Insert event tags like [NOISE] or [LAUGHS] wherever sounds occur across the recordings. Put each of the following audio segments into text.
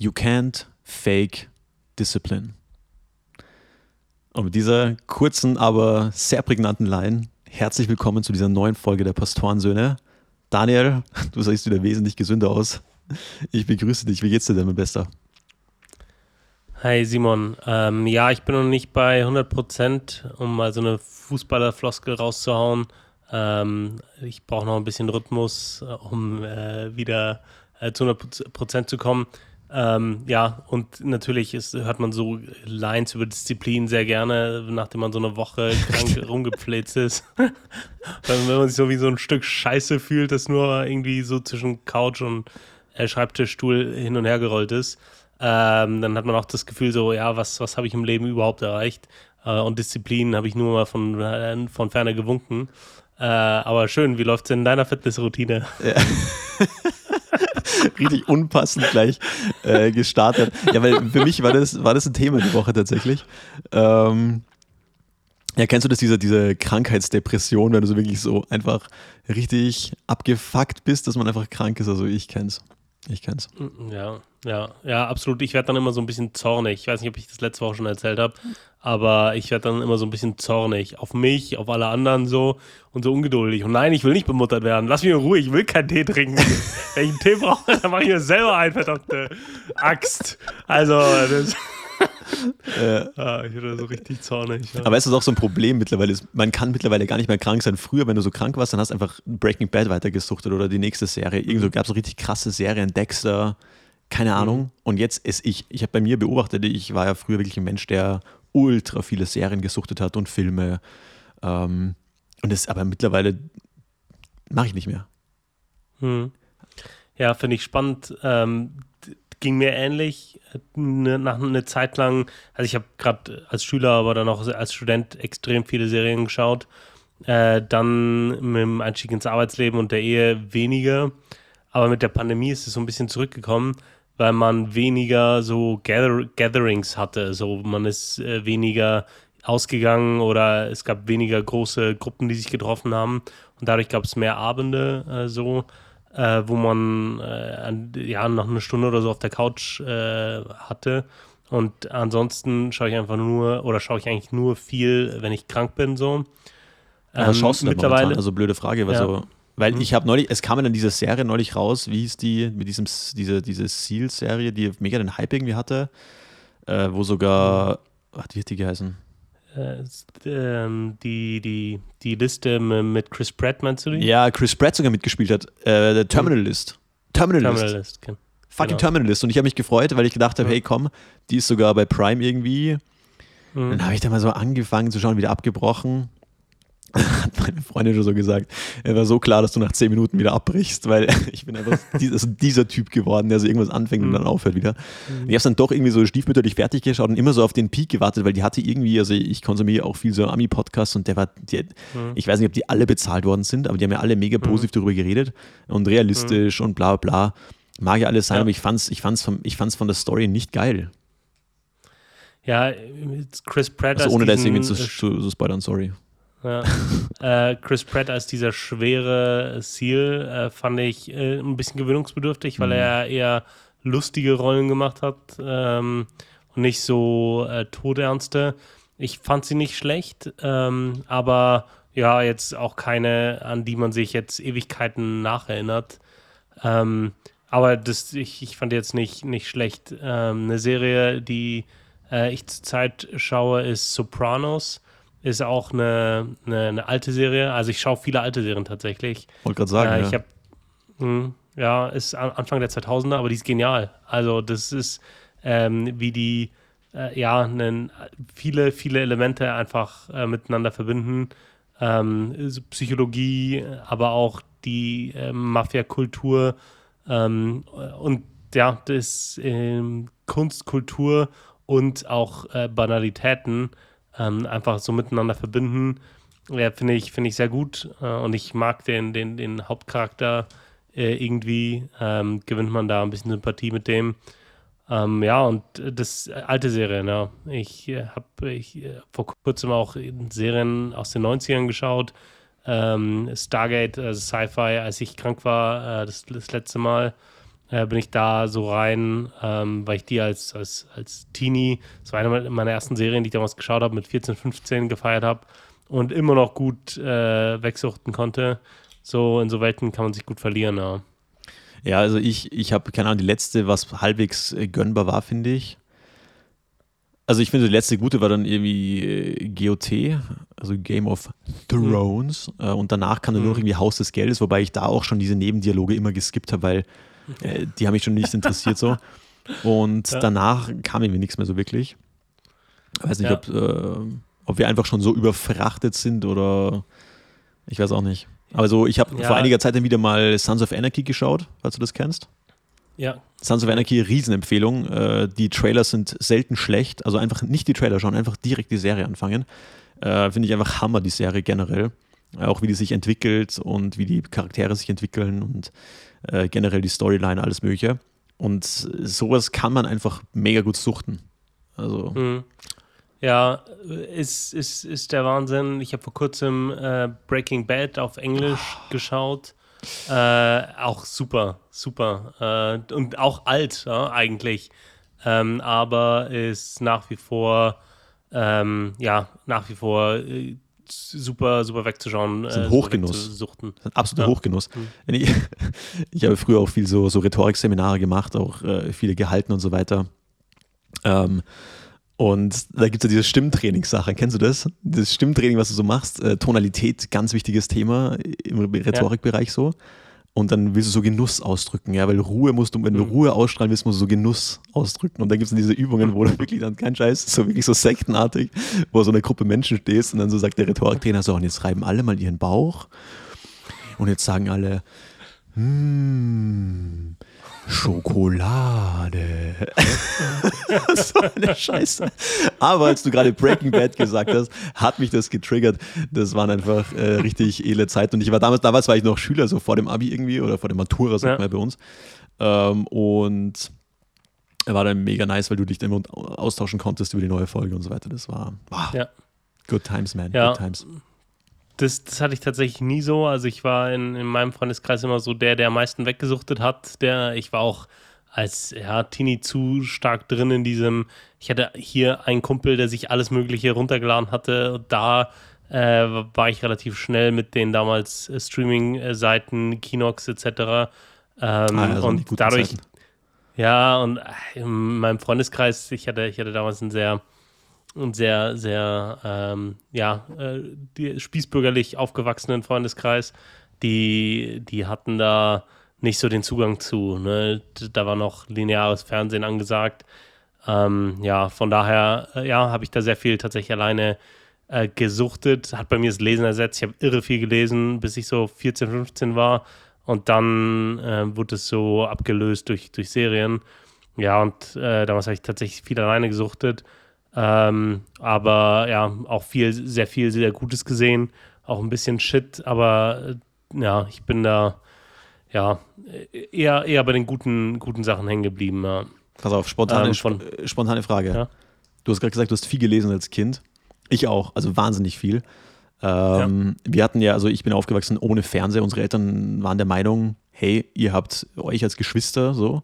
You can't fake discipline. Und mit dieser kurzen, aber sehr prägnanten Line, herzlich willkommen zu dieser neuen Folge der Pastorensöhne. Daniel, [LAUGHS] du siehst wieder wesentlich gesünder aus. Ich begrüße dich. Wie geht's dir denn, mein Bester? Hi Simon. Ähm, ja, ich bin noch nicht bei 100 Prozent, um mal so eine Fußballerfloskel rauszuhauen. Ähm, ich brauche noch ein bisschen Rhythmus, um äh, wieder äh, zu 100 Prozent zu kommen. Ähm, ja, und natürlich ist, hört man so Lines über Disziplin sehr gerne, nachdem man so eine Woche [LAUGHS] krank rumgepflegt ist. [LAUGHS] Wenn man sich so wie so ein Stück Scheiße fühlt, das nur irgendwie so zwischen Couch und äh, Schreibtischstuhl hin und her gerollt ist. Ähm, dann hat man auch das Gefühl so, ja, was, was habe ich im Leben überhaupt erreicht? Äh, und Disziplin habe ich nur mal von, äh, von ferne gewunken. Äh, aber schön, wie läuft es in deiner Fitnessroutine? Ja. [LAUGHS] [LAUGHS] richtig unpassend gleich äh, gestartet. Ja, weil für mich war das, war das ein Thema die Woche tatsächlich. Ähm, ja, kennst du das, diese, diese Krankheitsdepression, wenn du so wirklich so einfach richtig abgefuckt bist, dass man einfach krank ist? Also ich kenn's. Ich kenn's. Ja, ja, ja, absolut. Ich werde dann immer so ein bisschen zornig. Ich weiß nicht, ob ich das letzte Woche schon erzählt habe, aber ich werde dann immer so ein bisschen zornig auf mich, auf alle anderen so und so ungeduldig. Und nein, ich will nicht bemuttert werden. Lass mich in Ruhe, ich will keinen Tee trinken. [LAUGHS] Wenn ich einen Tee brauche, dann mache ich mir selber ein, verdammte Axt. Also, das. [LAUGHS] Ja. Ah, ich werde so richtig zornig. Ja. Aber es ist auch so ein Problem mittlerweile. Man kann mittlerweile gar nicht mehr krank sein. Früher, wenn du so krank warst, dann hast du einfach Breaking Bad weitergesuchtet oder die nächste Serie. Irgendwo gab es so richtig krasse Serien, Dexter, keine mhm. Ahnung. Und jetzt ist ich, ich habe bei mir beobachtet, ich war ja früher wirklich ein Mensch, der ultra viele Serien gesuchtet hat und Filme. Ähm, und das aber mittlerweile mache ich nicht mehr. Hm. Ja, finde ich spannend. Ähm, ging mir ähnlich. Ne, nach einer Zeit lang, also ich habe gerade als Schüler, aber dann auch als Student extrem viele Serien geschaut. Äh, dann mit dem Einstieg ins Arbeitsleben und der Ehe weniger. Aber mit der Pandemie ist es so ein bisschen zurückgekommen, weil man weniger so Gather Gatherings hatte. So man ist äh, weniger ausgegangen oder es gab weniger große Gruppen, die sich getroffen haben. Und dadurch gab es mehr Abende äh, so äh, wo man äh, ja noch eine Stunde oder so auf der Couch äh, hatte. Und ansonsten schaue ich einfach nur oder schaue ich eigentlich nur viel, wenn ich krank bin so. Ähm, was schaust du mittlerweile? Momentan? Also blöde Frage, ja. so, weil mhm. ich habe neulich, es kam dann diese Serie neulich raus, wie hieß die, mit diesem, diese, diese Seal-Serie, die mega den Hype irgendwie hatte, äh, wo sogar, mhm. wie hat die geheißen? Äh, ähm, die, die, die Liste mit Chris Pratt, meinst du die? Ja, Chris Pratt sogar mitgespielt hat. Äh, der Terminal List. Terminal, Terminal List. List. Fucking genau. Terminal List. Und ich habe mich gefreut, weil ich gedacht habe, ja. hey komm, die ist sogar bei Prime irgendwie. Mhm. Dann habe ich da mal so angefangen zu schauen, wieder abgebrochen. [LAUGHS] hat meine Freundin schon so gesagt, er war so klar, dass du nach zehn Minuten wieder abbrichst, weil [LAUGHS] ich bin einfach dieser, dieser Typ geworden, der so irgendwas anfängt und dann mhm. aufhört wieder. Mhm. Ich habe es dann doch irgendwie so stiefmütterlich fertig geschaut und immer so auf den Peak gewartet, weil die hatte irgendwie, also ich konsumiere auch viel so Ami-Podcasts und der war, die, mhm. ich weiß nicht, ob die alle bezahlt worden sind, aber die haben ja alle mega positiv darüber geredet und realistisch und bla bla. Mag ja alles sein, ja. aber ich fand's vom, ich fand's von der Story nicht geil. Ja, Chris Pratt. Also ohne da jetzt irgendwie zu, zu, zu spoilern, sorry. Ja. [LAUGHS] äh, Chris Pratt als dieser schwere Seal äh, fand ich äh, ein bisschen gewöhnungsbedürftig, weil mhm. er eher lustige Rollen gemacht hat ähm, und nicht so äh, todernste. Ich fand sie nicht schlecht, ähm, aber ja, jetzt auch keine, an die man sich jetzt Ewigkeiten nacherinnert. Ähm, aber das, ich, ich fand jetzt nicht, nicht schlecht. Ähm, eine Serie, die äh, ich zurzeit schaue, ist Sopranos ist auch eine, eine, eine, alte Serie. Also ich schaue viele alte Serien tatsächlich. Wollte gerade sagen, äh, ich ja. Hab, mh, ja, ist Anfang der 2000er, aber die ist genial. Also das ist ähm, wie die äh, ja nen, viele viele Elemente einfach äh, miteinander verbinden. Ähm, Psychologie, aber auch die äh, Mafia-Kultur ähm, und ja, das ähm, Kunst, Kultur und auch äh, Banalitäten ähm, einfach so miteinander verbinden. Ja, finde ich, find ich sehr gut äh, und ich mag den, den, den Hauptcharakter äh, irgendwie. Ähm, gewinnt man da ein bisschen Sympathie mit dem. Ähm, ja, und das alte Serien, ja. Ich äh, habe ich, äh, vor kurzem auch Serien aus den 90ern geschaut. Ähm, Stargate, also Sci-Fi, als ich krank war, äh, das, das letzte Mal. Äh, bin ich da so rein, ähm, weil ich die als, als, als Teenie, das war eine meiner ersten Serien, die ich damals geschaut habe, mit 14, 15 gefeiert habe und immer noch gut äh, wegsuchten konnte. So in so Welten kann man sich gut verlieren, ja. Ja, also ich, ich habe, keine Ahnung, die letzte, was halbwegs äh, gönnbar war, finde ich. Also ich finde, die letzte gute war dann irgendwie äh, GOT, also Game of Thrones. Mhm. Äh, und danach kam dann nur noch mhm. irgendwie Haus des Geldes, wobei ich da auch schon diese Nebendialoge immer geskippt habe, weil äh, die haben mich schon nicht interessiert so. Und ja. danach kam irgendwie nichts mehr so wirklich. Ich weiß nicht, ja. ob, äh, ob wir einfach schon so überfrachtet sind oder ich weiß auch nicht. Aber so, ich habe ja. vor einiger Zeit dann wieder mal Sons of Anarchy geschaut, falls du das kennst. Ja. Sons of Anarchy, Riesenempfehlung. Äh, die Trailers sind selten schlecht. Also einfach nicht die Trailer schauen, einfach direkt die Serie anfangen. Äh, Finde ich einfach Hammer, die Serie generell. Auch wie die sich entwickelt und wie die Charaktere sich entwickeln und äh, generell die Storyline, alles Mögliche. Und sowas kann man einfach mega gut suchten. Also. Mhm. Ja, ist, ist, ist der Wahnsinn. Ich habe vor kurzem äh, Breaking Bad auf Englisch oh. geschaut. Äh, auch super, super. Äh, und auch alt, ja, eigentlich. Ähm, aber ist nach wie vor, ähm, ja, nach wie vor äh, super, super wegzuschauen. Das ist ein Hochgenuss. Das ist ein absoluter ja. Hochgenuss. Mhm. Ich, [LAUGHS] ich, habe früher auch viel so, so Rhetorikseminare gemacht, auch äh, viele gehalten und so weiter. Ähm, und da gibt es ja diese Stimmtrainingssache. Kennst du das? Das Stimmtraining, was du so machst, äh, Tonalität, ganz wichtiges Thema im Rhetorikbereich ja. so. Und dann willst du so Genuss ausdrücken, ja, weil Ruhe musst du, wenn du mhm. Ruhe ausstrahlen willst, musst du so Genuss ausdrücken. Und dann gibt es diese Übungen, wo du [LAUGHS] wirklich dann kein Scheiß, so wirklich so sektenartig, wo so eine Gruppe Menschen stehst und dann so sagt der Rhetoriktrainer so, und jetzt reiben alle mal ihren Bauch. Und jetzt sagen alle, hm, Schokolade. [LAUGHS] so eine Scheiße. Aber als du gerade Breaking Bad gesagt hast, hat mich das getriggert. Das waren einfach äh, richtig edle Zeiten. Und ich war damals, damals war ich noch Schüler, so vor dem Abi irgendwie oder vor der Matura, sagt ja. man bei uns. Ähm, und war dann mega nice, weil du dich immer austauschen konntest über die neue Folge und so weiter. Das war wow. ja. good times, man. Ja. Good times das, das hatte ich tatsächlich nie so. Also ich war in, in meinem Freundeskreis immer so der, der am meisten weggesuchtet hat. Der, ich war auch als ja, Teenie zu stark drin in diesem. Ich hatte hier einen Kumpel, der sich alles Mögliche runtergeladen hatte. Und da äh, war ich relativ schnell mit den damals äh, Streaming-Seiten, Kinox etc. Ähm, ah, und dadurch. Zeiten. Ja, und äh, in meinem Freundeskreis, ich hatte, ich hatte damals einen sehr und sehr, sehr, ähm, ja, äh, spießbürgerlich aufgewachsenen Freundeskreis, die, die hatten da nicht so den Zugang zu. Ne? Da war noch lineares Fernsehen angesagt. Ähm, ja, von daher, äh, ja, habe ich da sehr viel tatsächlich alleine äh, gesuchtet. Hat bei mir das Lesen ersetzt. Ich habe irre viel gelesen, bis ich so 14, 15 war. Und dann äh, wurde es so abgelöst durch, durch Serien. Ja, und äh, damals habe ich tatsächlich viel alleine gesuchtet. Ähm, aber ja, auch viel, sehr viel, sehr Gutes gesehen. Auch ein bisschen Shit, aber äh, ja, ich bin da ja eher, eher bei den guten, guten Sachen hängen geblieben. Ja. Pass auf, spontane, ähm, von, äh, spontane Frage. Ja? Du hast gerade gesagt, du hast viel gelesen als Kind. Ich auch, also wahnsinnig viel. Ähm, ja. Wir hatten ja, also ich bin aufgewachsen ohne Fernseher. Unsere Eltern waren der Meinung, hey, ihr habt euch als Geschwister so,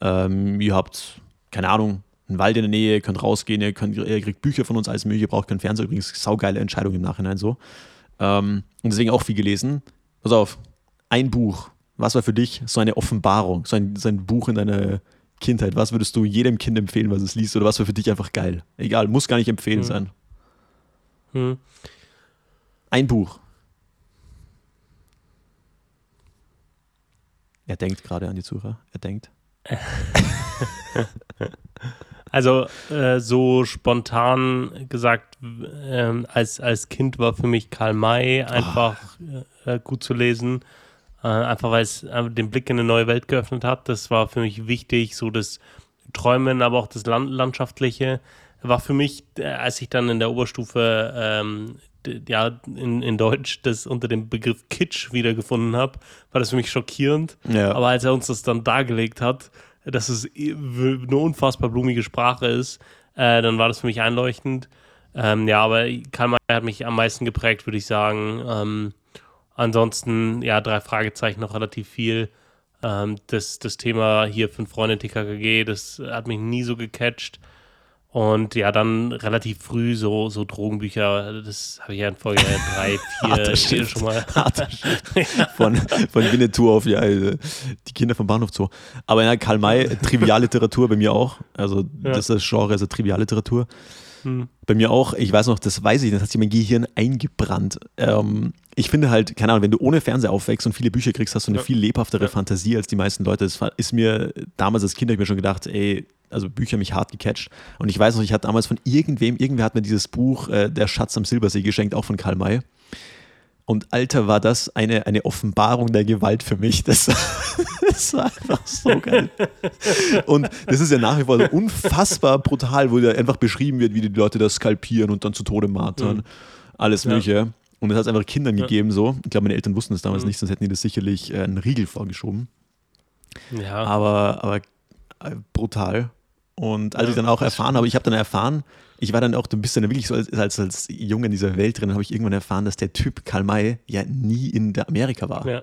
ähm, ihr habt, keine Ahnung, einen Wald in der Nähe, ihr könnt rausgehen, ihr, könnt, ihr kriegt Bücher von uns, alles mögliche, ihr braucht keinen Fernseher. Übrigens, saugeile Entscheidung im Nachhinein so. Ähm, und deswegen auch viel gelesen. Pass auf, ein Buch. Was war für dich so eine Offenbarung, so ein, so ein Buch in deiner Kindheit? Was würdest du jedem Kind empfehlen, was es liest? Oder was war für dich einfach geil? Egal, muss gar nicht empfehlen hm. sein. Hm. Ein Buch. Er denkt gerade an die Zuhörer. Er denkt. [LAUGHS] [LAUGHS] Also äh, so spontan gesagt, äh, als, als Kind war für mich Karl May einfach oh. äh, gut zu lesen. Äh, einfach weil es den Blick in eine neue Welt geöffnet hat. Das war für mich wichtig, so das Träumen, aber auch das Land Landschaftliche. War für mich, äh, als ich dann in der Oberstufe ähm, ja, in, in Deutsch das unter dem Begriff Kitsch wiedergefunden habe, war das für mich schockierend. Ja. Aber als er uns das dann dargelegt hat, dass es eine unfassbar blumige Sprache ist, äh, dann war das für mich einleuchtend. Ähm, ja, aber Karl hat mich am meisten geprägt, würde ich sagen. Ähm, ansonsten, ja, drei Fragezeichen noch relativ viel. Ähm, das, das Thema hier fünf Freunde TKKG, das hat mich nie so gecatcht. Und ja, dann relativ früh so, so Drogenbücher, das habe ich ja in Folge [LAUGHS] 3, 4 vier schon mal. [LAUGHS] von, von Winnetou auf ja, äh, die Kinder vom Bahnhof Zoo. Aber ja, Karl May, Trivialliteratur bei mir auch. Also ja. das ist Genre, also Trivialliteratur. Hm. Bei mir auch, ich weiß noch, das weiß ich, das hat sich mein Gehirn eingebrannt. Ähm, ich finde halt, keine Ahnung, wenn du ohne Fernseher aufwächst und viele Bücher kriegst, hast du eine ja. viel lebhaftere ja. Fantasie als die meisten Leute. Das ist mir damals als Kind, habe ich mir schon gedacht, ey, also Bücher mich hart gecatcht. Und ich weiß noch, ich hatte damals von irgendwem, irgendwer hat mir dieses Buch äh, Der Schatz am Silbersee geschenkt, auch von Karl May. Und Alter, war das eine, eine Offenbarung der Gewalt für mich. Das, [LAUGHS] das war einfach so geil. Und das ist ja nach wie vor so unfassbar brutal, wo ja einfach beschrieben wird, wie die Leute das skalpieren und dann zu Tode martern. Mhm. Alles Mögliche. Ja. Und das hat es einfach Kindern ja. gegeben so. Ich glaube, meine Eltern wussten es damals mhm. nicht, sonst hätten die das sicherlich äh, einen Riegel vorgeschoben. Ja. Aber, aber äh, brutal. Und als ja, ich dann auch erfahren habe, ich habe dann erfahren, ich war dann auch, du bist dann wirklich so als, als, als Junge in dieser Welt drin, habe ich irgendwann erfahren, dass der Typ Karl May ja nie in der Amerika war. Ja.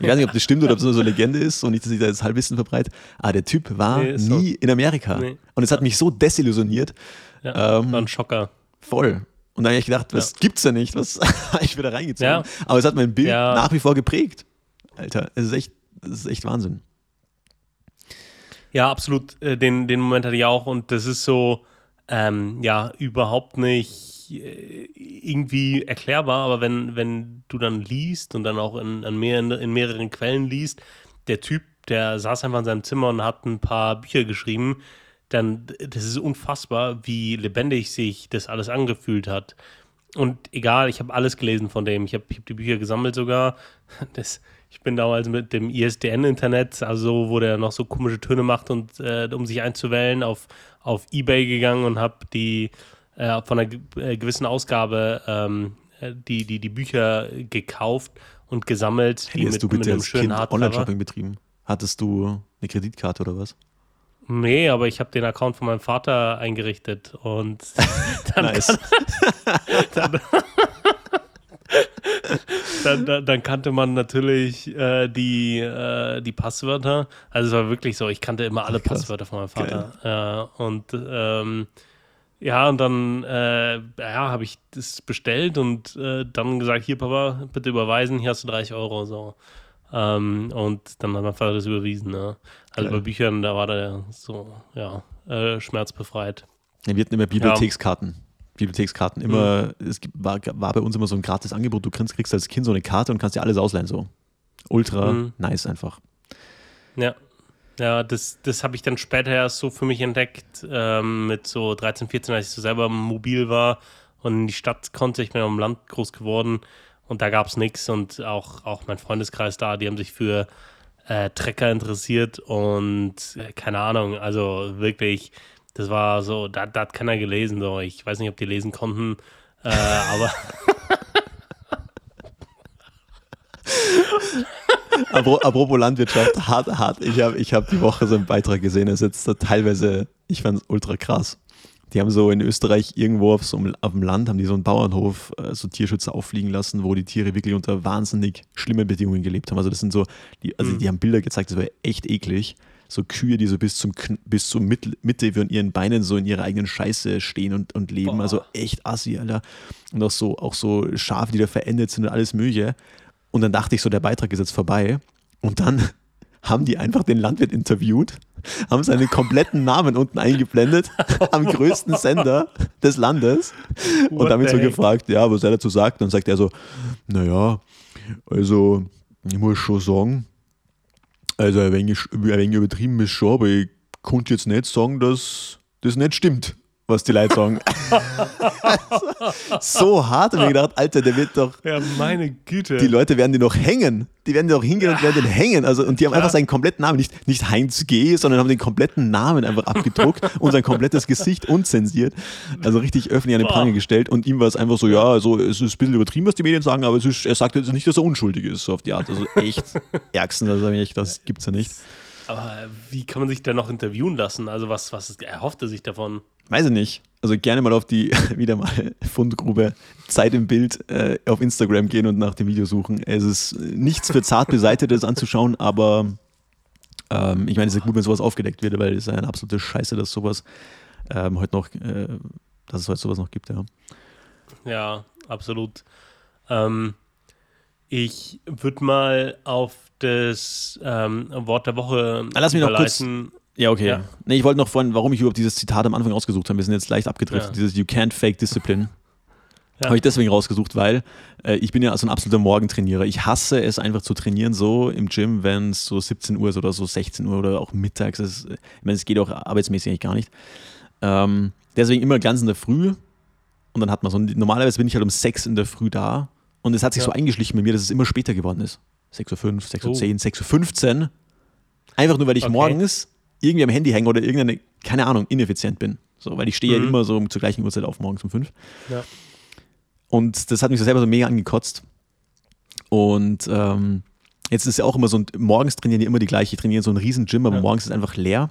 Ich weiß nicht, ob das stimmt oder ob es nur so eine [LAUGHS] Legende ist und nicht, dass ich da jetzt Halbwissen verbreite, aber der Typ war nee, nie so. in Amerika. Nee. Und es hat mich so desillusioniert. Ja, ähm, war ein Schocker. Voll. Und dann habe ich gedacht, was ja. gibt's da nicht? Was [LAUGHS] habe ich wieder reingezogen? Ja. Aber es hat mein Bild ja. nach wie vor geprägt. Alter, es ist echt, es ist echt Wahnsinn. Ja, absolut. Äh, den, den Moment hatte ich auch und das ist so, ähm, ja, überhaupt nicht äh, irgendwie erklärbar, aber wenn, wenn du dann liest und dann auch in, in, mehreren, in mehreren Quellen liest, der Typ, der saß einfach in seinem Zimmer und hat ein paar Bücher geschrieben, dann, das ist unfassbar, wie lebendig sich das alles angefühlt hat. Und egal, ich habe alles gelesen von dem. Ich habe hab die Bücher gesammelt sogar. [LAUGHS] Das, ich bin damals mit dem ISDN-Internet, also wo der noch so komische Töne macht und äh, um sich einzuwählen, auf, auf Ebay gegangen und habe die äh, von einer äh, gewissen Ausgabe ähm, äh, die, die, die Bücher gekauft und gesammelt. Hey, die mit, du bitte mit einem schönen kind Online-Shopping betrieben? Hattest du eine Kreditkarte oder was? Nee, aber ich habe den Account von meinem Vater eingerichtet und [LAUGHS] dann, nice. dann, dann, dann, dann, kannte man natürlich äh, die, äh, die Passwörter. Also es war wirklich so, ich kannte immer alle Krass. Passwörter von meinem Vater. Äh, und ähm, ja, und dann äh, ja, habe ich das bestellt und äh, dann gesagt, hier Papa, bitte überweisen, hier hast du 30 Euro. So. Ähm, und dann hat mein Vater das überwiesen. Ne? Also Geil. bei Büchern, da war der so, ja, äh, schmerzbefreit. Ja, wir hatten immer Bibliothekskarten. Ja. Bibliothekskarten immer, mhm. es war, war bei uns immer so ein gratis Angebot, du kriegst, kriegst als Kind so eine Karte und kannst dir alles ausleihen, so. Ultra mhm. nice einfach. Ja. Ja, das, das habe ich dann später erst so für mich entdeckt, ähm, mit so 13, 14, als ich so selber mobil war und in die Stadt konnte. Ich bin ja im Land groß geworden und da gab es nichts und auch, auch mein Freundeskreis da, die haben sich für äh, Trecker interessiert und äh, keine Ahnung, also wirklich das war so, da, da hat keiner gelesen. So. Ich weiß nicht, ob die lesen konnten, äh, [LAUGHS] aber. Apropos Landwirtschaft, hart, hart. Ich habe ich hab die Woche so einen Beitrag gesehen, das ist jetzt teilweise, ich fand es ultra krass. Die haben so in Österreich irgendwo auf, so, auf dem Land, haben die so einen Bauernhof, äh, so Tierschützer auffliegen lassen, wo die Tiere wirklich unter wahnsinnig schlimmen Bedingungen gelebt haben. Also das sind so, die, also mhm. die haben Bilder gezeigt, das war echt eklig so Kühe, die so bis zum bis zur Mitte von ihren Beinen so in ihrer eigenen Scheiße stehen und, und leben. Boah. Also echt assi, Alter. Und auch so, auch so Schafe, die da verendet sind und alles Mögliche. Und dann dachte ich so, der Beitrag ist jetzt vorbei. Und dann [LAUGHS] haben die einfach den Landwirt interviewt, haben seinen kompletten Namen unten eingeblendet, [LAUGHS] am größten Sender des Landes. What und damit so gefragt, ja, was er dazu sagt. Dann sagt er so, naja, also ich muss schon sagen, also ein wenig, ein wenig übertrieben ist schon, aber ich konnte jetzt nicht sagen, dass das nicht stimmt, was die Leute sagen. [LAUGHS] so hart habe ich gedacht, Alter, der wird doch. Ja, meine Güte. Die Leute werden die noch hängen. Die werden doch hingehen ja. und werden den hängen. Also, und die haben ja. einfach seinen kompletten Namen, nicht, nicht Heinz G., sondern haben den kompletten Namen einfach abgedruckt und sein komplettes Gesicht unzensiert. Also richtig öffentlich an den Pranger gestellt. Und ihm war es einfach so, ja, also es ist ein bisschen übertrieben, was die Medien sagen, aber ist, er sagt jetzt nicht, dass er unschuldig ist, so auf die Art. Also echt [LAUGHS] ärgsten, also echt, das gibt's ja nicht. Aber wie kann man sich da noch interviewen lassen? Also was, was erhofft er sich davon? Weiß ich nicht. Also gerne mal auf die, [LAUGHS] wieder mal Fundgrube Zeit im Bild äh, auf Instagram gehen und nach dem Video suchen. Es ist nichts für zart Beseitetes anzuschauen, aber Ähm, ich meine, es ist ja gut, wenn sowas aufgedeckt wird, weil es ist eine absolute Scheiße, dass sowas ähm, heute noch, äh, dass es heute sowas noch gibt, ja. Ja, absolut. Ähm, ich würde mal auf das ähm, Wort der Woche ah, Lass mich noch kurz. Ja, okay. Ja. Nee, ich wollte noch vorhin, warum ich überhaupt dieses Zitat am Anfang rausgesucht habe. Wir sind jetzt leicht abgedriftet. Ja. Dieses You can't fake discipline. [LAUGHS] Ja. Habe ich deswegen rausgesucht, weil äh, ich bin ja so ein absoluter Morgentrainierer. Ich hasse es einfach zu trainieren, so im Gym, wenn es so 17 Uhr ist oder so 16 Uhr oder auch mittags. Ist, ich meine, es geht auch arbeitsmäßig eigentlich gar nicht. Ähm, deswegen immer ganz in der Früh. Und dann hat man so, normalerweise bin ich halt um 6 in der Früh da. Und es hat sich ja. so eingeschlichen bei mir, dass es immer später geworden ist. 6.05 Uhr, 6.10 Uhr, oh. 6.15 Uhr. Einfach nur, weil ich okay. morgens irgendwie am Handy hänge oder irgendeine, keine Ahnung, ineffizient bin. So, weil ich stehe mhm. ja immer so zur gleichen Uhrzeit auf, morgens um 5. Ja. Und das hat mich so selber so mega angekotzt. Und ähm, jetzt ist ja auch immer so, morgens trainieren die immer die gleichen. Ich trainiere so ein riesen Gym, aber ja. morgens ist einfach leer.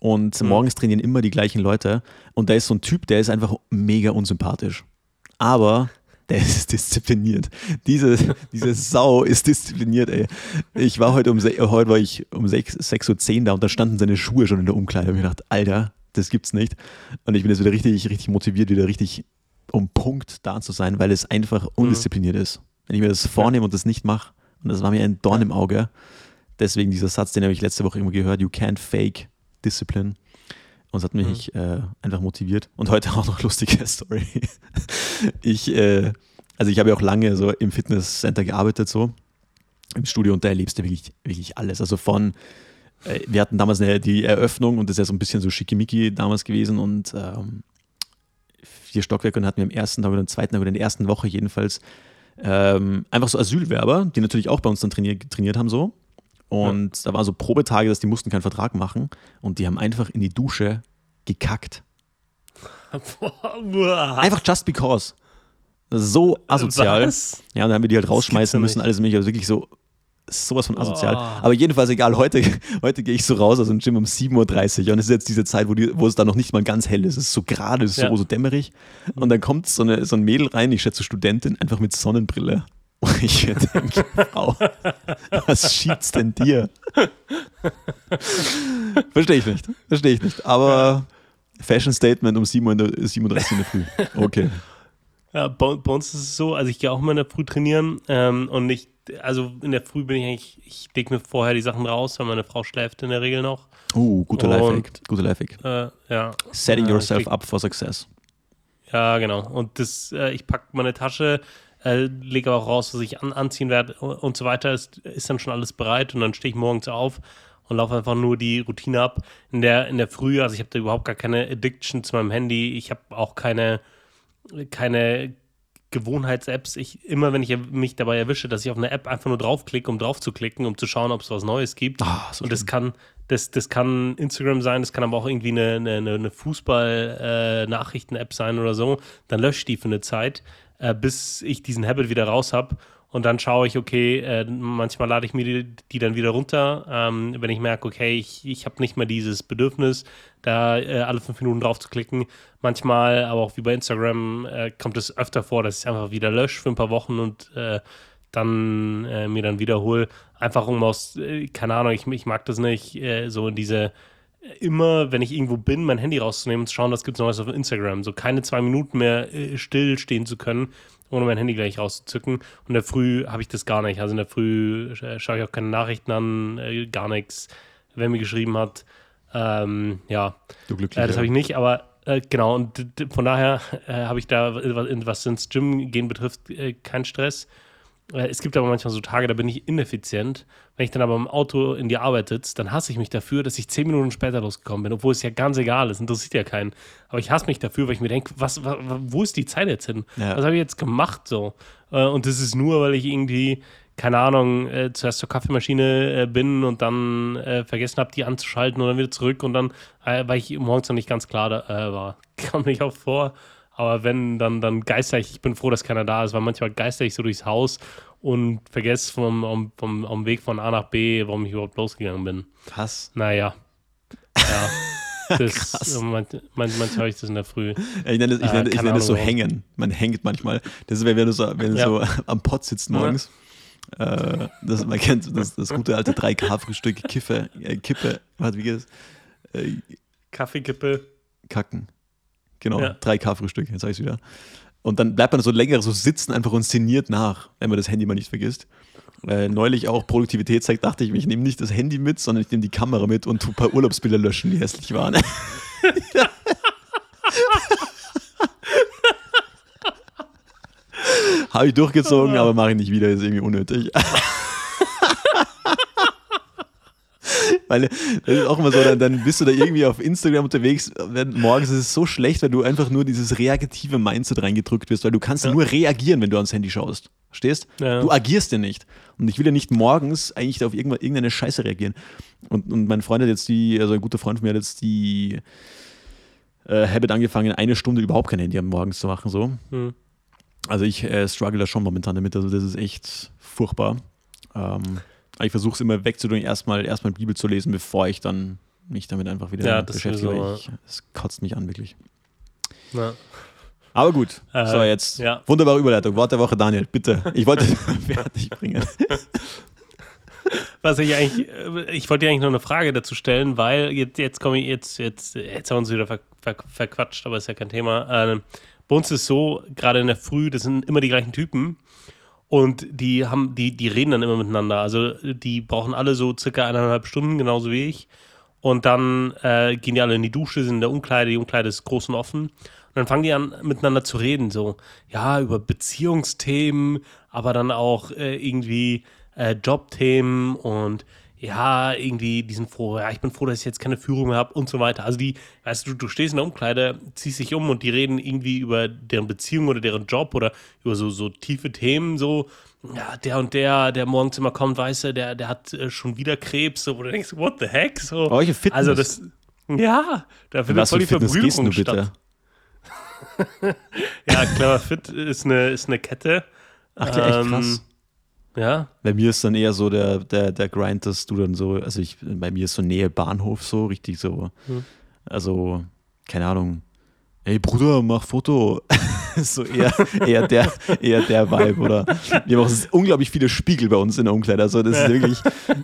Und mhm. morgens trainieren immer die gleichen Leute. Und da ist so ein Typ, der ist einfach mega unsympathisch. Aber der [LAUGHS] ist diszipliniert. Diese, diese Sau ist diszipliniert, ey. Ich war heute um, heute war ich um 6.10 Uhr da und da standen seine Schuhe schon in der Umkleide. Und ich dachte, Alter, das gibt's nicht. Und ich bin jetzt wieder richtig, richtig motiviert, wieder richtig um Punkt da zu sein, weil es einfach undiszipliniert mhm. ist. Wenn ich mir das vornehme und das nicht mache, und das war mir ein Dorn im Auge, deswegen dieser Satz, den habe ich letzte Woche immer gehört, you can't fake discipline. Und es hat mich mhm. äh, einfach motiviert. Und heute auch noch lustige [LAUGHS] Story. ich, äh, also ich habe ja auch lange so im Fitnesscenter gearbeitet, so im Studio, und da erlebst du wirklich, wirklich alles. Also von, äh, wir hatten damals eine, die Eröffnung und das ist ja so ein bisschen so schickimicki damals gewesen und ähm, vier Stockwerke und hatten wir am ersten Tag oder am zweiten Tag oder in der ersten Woche jedenfalls ähm, einfach so Asylwerber, die natürlich auch bei uns dann trainiert, trainiert haben so. Und ja. da war so Probetage, dass die mussten keinen Vertrag machen und die haben einfach in die Dusche gekackt. einfach just because. So asozial. Was? Ja, und dann haben wir die halt rausschmeißen müssen, alles mögliche. Also wirklich so sowas von asozial. Oh. Aber jedenfalls egal, heute, heute gehe ich so raus aus dem Gym um 7.30 Uhr und es ist jetzt diese Zeit, wo, die, wo es dann noch nicht mal ganz hell ist. Es ist so gerade, so, ja. so dämmerig. Und dann kommt so, eine, so ein Mädel rein, ich schätze Studentin, einfach mit Sonnenbrille. Und ich denke, Frau, was schiebt's denn dir? Verstehe ich nicht. Verstehe ich nicht. Aber Fashion Statement um 7.37 Uhr in der Früh. Okay. Ja, bei, bei, uns ist es so, also ich gehe auch immer in der Früh trainieren ähm, und ich, also in der Früh bin ich eigentlich, ich lege mir vorher die Sachen raus, weil meine Frau schläft in der Regel noch. Uh, gute Lifehack. Gute Lifehack. Äh, ja. Setting yourself up for success. Ja, genau. Und das, äh, ich packe meine Tasche, äh, lege aber auch raus, was ich an, anziehen werde und so weiter. Ist, ist dann schon alles bereit und dann stehe ich morgens auf und laufe einfach nur die Routine ab. In der, in der Früh, also ich habe da überhaupt gar keine Addiction zu meinem Handy. Ich habe auch keine keine Gewohnheits-Apps. Ich, immer wenn ich mich dabei erwische, dass ich auf eine App einfach nur draufklicke, um drauf zu klicken, um zu schauen, ob es was Neues gibt. Oh, so und das kann, das, das kann Instagram sein, das kann aber auch irgendwie eine, eine, eine Fußball-Nachrichten-App äh, sein oder so. Dann lösche ich die für eine Zeit, äh, bis ich diesen Habit wieder raus habe. Und dann schaue ich, okay, äh, manchmal lade ich mir die, die dann wieder runter, ähm, wenn ich merke, okay, ich, ich habe nicht mehr dieses Bedürfnis, da äh, alle fünf Minuten drauf zu klicken. Manchmal, aber auch wie bei Instagram, äh, kommt es öfter vor, dass ich einfach wieder lösche für ein paar Wochen und dann mir dann wiederhole. Einfach um aus, keine Ahnung, ich, ich mag das nicht, so in diese immer, wenn ich irgendwo bin, mein Handy rauszunehmen und zu schauen, was gibt es Neues auf Instagram. So keine zwei Minuten mehr äh, still stehen zu können, ohne mein Handy gleich rauszuzücken. Und in der Früh habe ich das gar nicht. Also in der Früh schaue ich auch keine Nachrichten an, äh, gar nichts. Wer mir geschrieben hat, ähm, ja, du glücklich, äh, das habe ich nicht, aber äh, genau, und von daher äh, habe ich da, was ins Gym gehen betrifft, äh, keinen Stress. Äh, es gibt aber manchmal so Tage, da bin ich ineffizient. Wenn ich dann aber im Auto in die Arbeit sitze, dann hasse ich mich dafür, dass ich zehn Minuten später losgekommen bin, obwohl es ja ganz egal ist, interessiert ja keinen. Aber ich hasse mich dafür, weil ich mir denke, was, was, wo ist die Zeit jetzt hin? Ja. Was habe ich jetzt gemacht so? Äh, und das ist nur, weil ich irgendwie, keine Ahnung, äh, zuerst zur Kaffeemaschine äh, bin und dann äh, vergessen habe, die anzuschalten und dann wieder zurück und dann, äh, weil ich morgens noch nicht ganz klar da, war, [LAUGHS] kam mich auch vor. Aber wenn, dann, dann geister ich, ich bin froh, dass keiner da ist, weil manchmal geister ich so durchs Haus und vergesse vom, vom, vom, vom Weg von A nach B, warum ich überhaupt losgegangen bin. Krass. Naja. Ja. [LAUGHS] Das, Krass. manchmal, manchmal höre ich das in der Früh. Ich nenne, das, ich nenne, äh, ich nenne das so hängen. Man hängt manchmal. Das ist, wenn du so, wenn du ja. so am Pott sitzt morgens. Äh, das, man kennt das, das gute alte 3K-Frühstück, Kiffe, äh, Kippe, was wie geht äh, Kaffeekippe. Kacken. Genau, ja. 3K-Frühstück, jetzt sag ich wieder. Und dann bleibt man so länger so sitzen einfach und szeniert nach, wenn man das Handy mal nicht vergisst. Äh, neulich auch Produktivitätszeit dachte ich, ich nehme nicht das Handy mit, sondern ich nehme die Kamera mit und ein paar Urlaubsbilder löschen, die hässlich waren. [LAUGHS] Habe ich durchgezogen, aber mache ich nicht wieder, ist irgendwie unnötig. [LAUGHS] Weil das ist auch immer so, dann, dann, bist du da irgendwie auf Instagram unterwegs, wenn, morgens ist es so schlecht, weil du einfach nur dieses reaktive Mindset reingedrückt wirst, weil du kannst ja. nur reagieren, wenn du ans Handy schaust. Verstehst? Ja. Du agierst ja nicht. Und ich will ja nicht morgens eigentlich auf irgendeine Scheiße reagieren. Und, und mein Freund hat jetzt die, also ein guter Freund von mir hat jetzt die äh, Habit angefangen, eine Stunde überhaupt kein Handy am Morgens zu machen. So. Hm. Also ich äh, struggle da schon momentan damit, also das ist echt furchtbar. Ähm, ich versuche es immer wegzudrücken, erstmal erstmal Bibel zu lesen, bevor ich dann mich damit einfach wieder ja, beschäftige. Es kotzt mich an, wirklich. Ja. Aber gut, äh, so jetzt. Ja. Wunderbare Überleitung. Wort der Woche, Daniel, bitte. Ich wollte [LAUGHS] fertig bringen. Was ich eigentlich, äh, ich wollte dir eigentlich noch eine Frage dazu stellen, weil jetzt, jetzt komme ich, jetzt, jetzt, jetzt haben wir uns wieder ver, ver, verquatscht, aber ist ja kein Thema. Ähm, bei uns ist es so, gerade in der Früh, das sind immer die gleichen Typen. Und die haben, die, die reden dann immer miteinander. Also die brauchen alle so circa eineinhalb Stunden, genauso wie ich. Und dann äh, gehen die alle in die Dusche, sind in der Umkleide, die Umkleide ist groß und offen. Und dann fangen die an, miteinander zu reden, so, ja, über Beziehungsthemen, aber dann auch äh, irgendwie äh, Jobthemen und ja, irgendwie, die sind froh, ja, ich bin froh, dass ich jetzt keine Führung mehr habe und so weiter. Also die, weißt du, du stehst in der Umkleide, ziehst dich um und die reden irgendwie über deren Beziehung oder deren Job oder über so, so tiefe Themen, so, ja, der und der, der morgens immer kommt, weißt du, der, der hat äh, schon wieder Krebs, so, wo du denkst, what the heck? So. Oh, Fitness. Also das, ja, da findet voll die Verbrüderung statt. [LAUGHS] ja, Clever Fit ist eine, ist eine Kette. Ach, der echt krass. Ähm, ja. Bei mir ist dann eher so der, der, der Grind, dass du dann so, also ich, bei mir ist so Nähe Bahnhof so, richtig so, hm. also, keine Ahnung, ey Bruder, mach Foto. [LAUGHS] so eher, eher, der, eher der Vibe, oder? Wir haben auch unglaublich viele Spiegel bei uns in der Umkleide, also das ist wirklich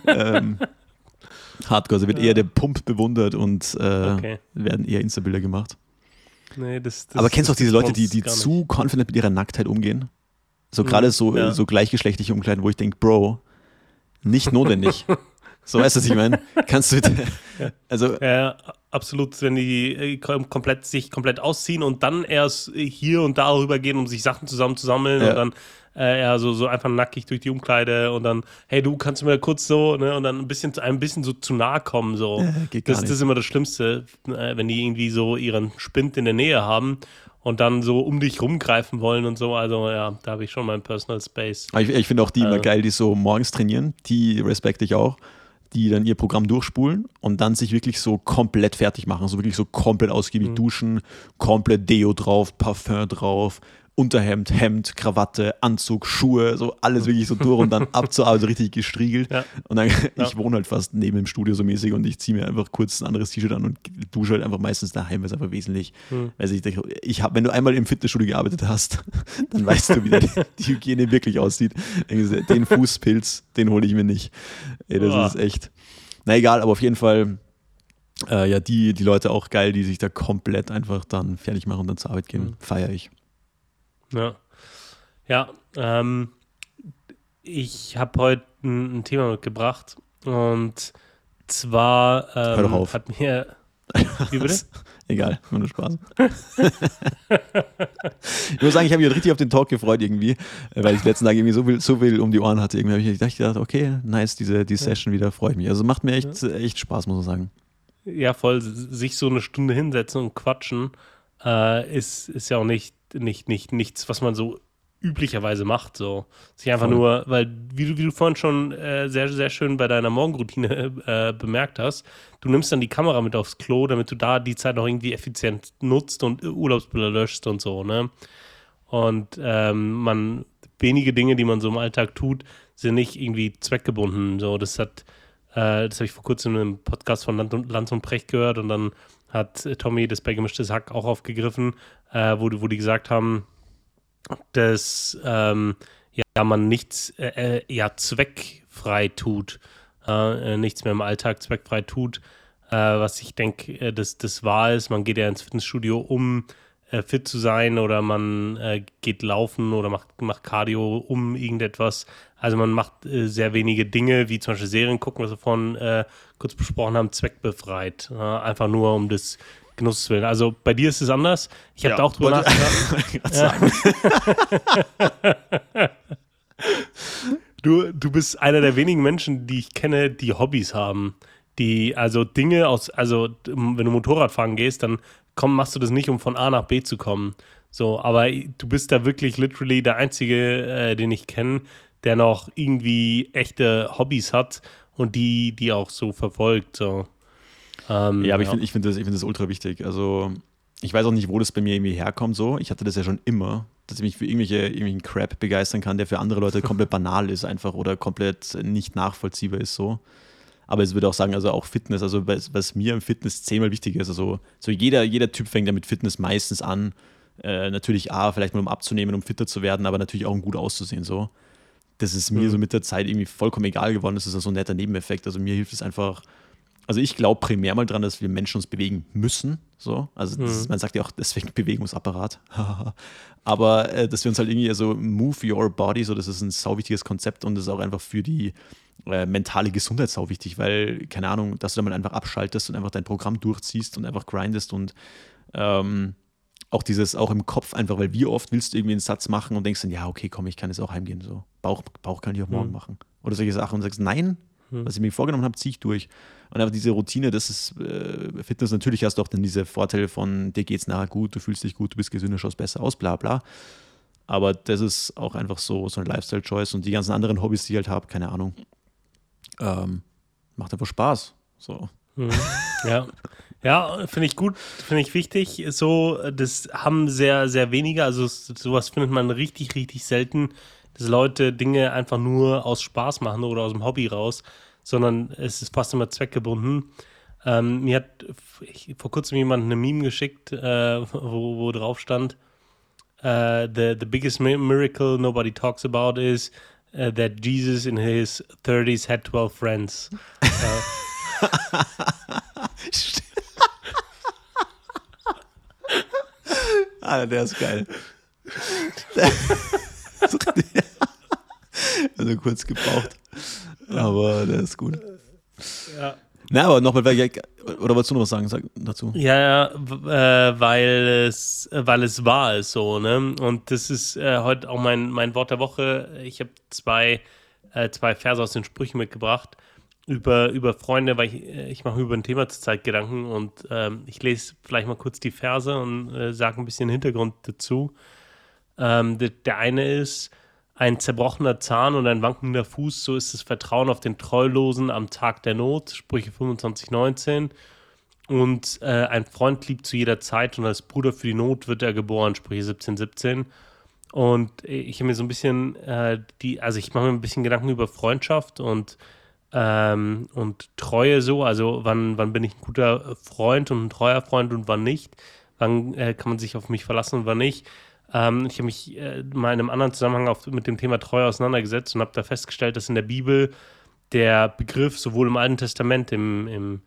ähm, hardcore, also wird eher der Pump bewundert und äh, okay. werden eher Insta-Bilder gemacht. Nee, das, das, Aber kennst du auch diese Leute, die, die zu confident mit ihrer Nacktheit umgehen? So gerade mhm. so, ja. so gleichgeschlechtliche Umkleiden, wo ich denke, Bro, nicht notwendig. [LAUGHS] so weißt du, was ich meine? Kannst du bitte. Also. Ja, absolut, wenn die äh, komplett, sich komplett ausziehen und dann erst hier und da rübergehen, um sich Sachen zusammenzusammeln ja. und dann äh, ja, so, so einfach nackig durch die Umkleide und dann, hey, du kannst mir kurz so, ne, und dann ein bisschen, ein bisschen so zu nahe kommen, so. Ja, das, das, ist immer das Schlimmste, äh, wenn die irgendwie so ihren Spind in der Nähe haben und dann so um dich rumgreifen wollen und so. Also ja, da habe ich schon meinen Personal Space. Ich, ich finde auch die äh, immer geil, die so morgens trainieren, die respekte ich auch, die dann ihr Programm durchspulen und dann sich wirklich so komplett fertig machen, so wirklich so komplett ausgiebig mhm. duschen, komplett Deo drauf, Parfum drauf, Unterhemd, Hemd, Krawatte, Anzug, Schuhe, so alles wirklich so durch und dann ab zur Arbeit richtig gestriegelt. Ja. Und dann, [LAUGHS] ja. ich wohne halt fast neben dem Studio so mäßig und ich ziehe mir einfach kurz ein anderes T-Shirt an und dusche halt einfach meistens daheim, es einfach wesentlich, hm. also ich denke, ich habe, wenn du einmal im Fitnessstudio gearbeitet hast, [LAUGHS] dann weißt du, wie die, die Hygiene wirklich aussieht. Den Fußpilz, den hole ich mir nicht. Ey, das oh. ist echt, na egal, aber auf jeden Fall, äh, ja, die, die Leute auch geil, die sich da komplett einfach dann fertig machen und dann zur Arbeit gehen, mhm. feiere ich. Ja. Ja, ähm, ich habe heute ein, ein, Thema mitgebracht und zwar ähm, Hör doch auf. hat mir. [LAUGHS] Wie bitte? Egal, nur Spaß. [LAUGHS] ich muss sagen, ich habe mich richtig auf den Talk gefreut irgendwie, weil ich letzten Tag irgendwie so viel, so viel um die Ohren hatte. Irgendwie habe ich gedacht, okay, nice, diese die Session wieder, freue ich mich. Also macht mir echt, echt Spaß, muss man sagen. Ja, voll, sich so eine Stunde hinsetzen und quatschen äh, ist, ist ja auch nicht nicht, nicht, nichts, was man so üblicherweise macht. So. Sich einfach Voll. nur, weil, wie du, wie du vorhin schon äh, sehr, sehr schön bei deiner Morgenroutine äh, bemerkt hast, du nimmst dann die Kamera mit aufs Klo, damit du da die Zeit noch irgendwie effizient nutzt und Urlaubsbilder löscht und so, ne? Und ähm, man, wenige Dinge, die man so im Alltag tut, sind nicht irgendwie zweckgebunden. So, das hat, äh, das habe ich vor kurzem in einem Podcast von Land und, Lanz und Precht gehört und dann hat Tommy das bei gemischtes Hack auch aufgegriffen, äh, wo, wo die gesagt haben, dass ähm, ja, man nichts äh, äh ja, zweckfrei tut, äh, nichts mehr im Alltag zweckfrei tut, äh, was ich denke, äh, das, wahr ist. Man geht ja ins Fitnessstudio, um äh, fit zu sein oder man äh, geht laufen oder macht, macht Cardio um irgendetwas. Also man macht äh, sehr wenige Dinge, wie zum Beispiel Serien gucken, was wir vorhin äh, kurz besprochen haben, zweckbefreit. einfach nur um das Genuss willen. Also bei dir ist es anders. Ich habe ja, da auch drüber nachgedacht. [LAUGHS] [LAUGHS] du, du bist einer der wenigen Menschen, die ich kenne, die Hobbys haben die, also Dinge aus, also wenn du Motorrad fahren gehst, dann komm, machst du das nicht, um von A nach B zu kommen. So, aber du bist da wirklich literally der Einzige, äh, den ich kenne, der noch irgendwie echte Hobbys hat und die, die auch so verfolgt. So. Ähm, ja, aber ja. ich finde ich find das, find das ultra wichtig. Also, ich weiß auch nicht, wo das bei mir irgendwie herkommt. So. Ich hatte das ja schon immer, dass ich mich für irgendwelche, irgendwelchen Crap begeistern kann, der für andere Leute komplett banal ist, einfach oder komplett nicht nachvollziehbar ist. So. Aber es würde auch sagen, also auch Fitness, also was, was mir im Fitness zehnmal wichtig ist, also so jeder, jeder Typ fängt ja mit Fitness meistens an. Äh, natürlich A, vielleicht mal um abzunehmen, um fitter zu werden, aber natürlich auch um gut auszusehen. So. Das ist mir mhm. so mit der Zeit irgendwie vollkommen egal geworden. Das ist so ein netter Nebeneffekt. Also mir hilft es einfach, also ich glaube primär mal dran, dass wir Menschen uns bewegen müssen. So. Also ist, mhm. man sagt ja auch deswegen Bewegungsapparat. [LAUGHS] Aber äh, dass wir uns halt irgendwie, also move your body, so das ist ein sau wichtiges Konzept und das ist auch einfach für die äh, mentale Gesundheit sau wichtig, weil, keine Ahnung, dass du dann mal einfach abschaltest und einfach dein Programm durchziehst und einfach grindest und ähm, auch dieses, auch im Kopf einfach, weil wie oft willst du irgendwie einen Satz machen und denkst dann, ja, okay, komm, ich kann jetzt auch heimgehen, so. Bauch, Bauch kann ich auch morgen hm. machen. Oder solche Sachen und sagst, nein, hm. was ich mir vorgenommen habe, ziehe ich durch. Und einfach diese Routine, das ist äh, Fitness, natürlich hast du auch dann diese Vorteile von, dir geht's nachher gut, du fühlst dich gut, du bist gesünder, schaust besser aus, bla bla. Aber das ist auch einfach so, so ein Lifestyle-Choice und die ganzen anderen Hobbys, die ich halt habe, keine Ahnung ähm, macht einfach Spaß. So. Mhm. Ja. [LAUGHS] Ja, finde ich gut, finde ich wichtig. So, das haben sehr, sehr wenige. Also sowas findet man richtig, richtig selten, dass Leute Dinge einfach nur aus Spaß machen oder aus dem Hobby raus, sondern es ist fast immer zweckgebunden. Ähm, mir hat ich, vor kurzem jemand eine Meme geschickt, äh, wo, wo drauf stand, uh, the, the biggest miracle nobody talks about is uh, that Jesus in his 30s had 12 friends. [LAUGHS] Uh, ah, der ist geil. [LAUGHS] also kurz gebraucht. Aber der ist gut. Ja. Na, aber nochmal, oder wolltest du noch was sagen sag, dazu? Ja, äh, weil, es, weil es wahr ist so, ne? Und das ist äh, heute auch mein, mein Wort der Woche. Ich habe zwei, äh, zwei Verse aus den Sprüchen mitgebracht über, über Freunde, weil ich, äh, ich mache über ein Thema zurzeit Gedanken und ähm, ich lese vielleicht mal kurz die Verse und äh, sage ein bisschen Hintergrund dazu. Ähm, der, der eine ist, ein zerbrochener Zahn und ein wankender Fuß, so ist das Vertrauen auf den Treulosen am Tag der Not, Sprüche 25, 19. Und äh, ein Freund liebt zu jeder Zeit und als Bruder für die Not wird er geboren, Sprüche 17, 17. Und ich habe mir so ein bisschen äh, die, also ich mache mir ein bisschen Gedanken über Freundschaft und, ähm, und Treue so. Also wann, wann bin ich ein guter Freund und ein treuer Freund und wann nicht? Wann äh, kann man sich auf mich verlassen und wann nicht? Ähm, ich habe mich äh, mal in einem anderen Zusammenhang auf, mit dem Thema Treue auseinandergesetzt und habe da festgestellt, dass in der Bibel der Begriff sowohl im Alten Testament, im, im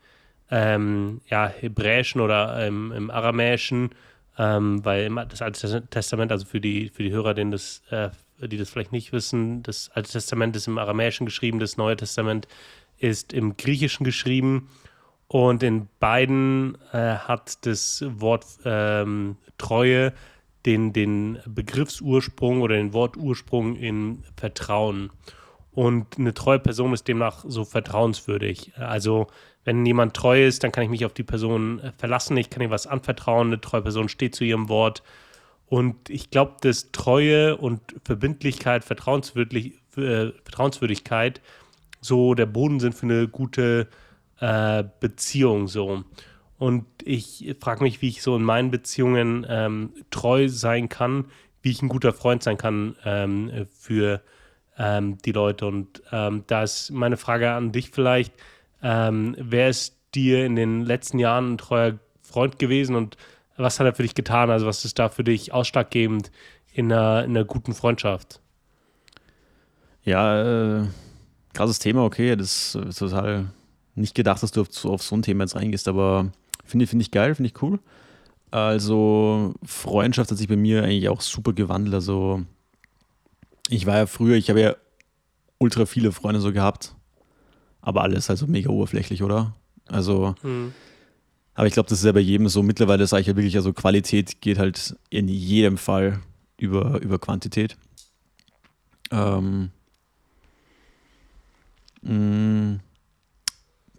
ähm, ja, Hebräischen oder im, im Aramäischen, ähm, weil das Alte Testament, also für die, für die Hörer, denen das, äh, die das vielleicht nicht wissen, das Alte Testament ist im Aramäischen geschrieben, das Neue Testament ist im Griechischen geschrieben. Und in beiden äh, hat das Wort ähm, Treue den, den Begriffsursprung oder den Wortursprung in Vertrauen. Und eine treue Person ist demnach so vertrauenswürdig. Also, wenn jemand treu ist, dann kann ich mich auf die Person äh, verlassen, ich kann ihr was anvertrauen, eine treue Person steht zu ihrem Wort. Und ich glaube, dass Treue und Verbindlichkeit, Vertrauenswürdig, äh, Vertrauenswürdigkeit so der Boden sind für eine gute äh, Beziehung. So. Und ich frage mich, wie ich so in meinen Beziehungen ähm, treu sein kann, wie ich ein guter Freund sein kann ähm, für ähm, die Leute. Und ähm, da ist meine Frage an dich vielleicht, ähm, wer ist dir in den letzten Jahren ein treuer Freund gewesen und was hat er für dich getan? Also was ist da für dich ausschlaggebend in einer, in einer guten Freundschaft? Ja, äh, krasses Thema, okay. Das ist total nicht gedacht, dass du auf, auf so ein Thema jetzt reingehst, aber finde find ich geil, finde ich cool. Also, Freundschaft hat sich bei mir eigentlich auch super gewandelt. Also, ich war ja früher, ich habe ja ultra viele Freunde so gehabt, aber alles halt so mega oberflächlich, oder? Also, mhm. Aber ich glaube, das ist ja bei jedem so. Mittlerweile sage ich ja wirklich, also Qualität geht halt in jedem Fall über, über Quantität. Ähm, mh, mm,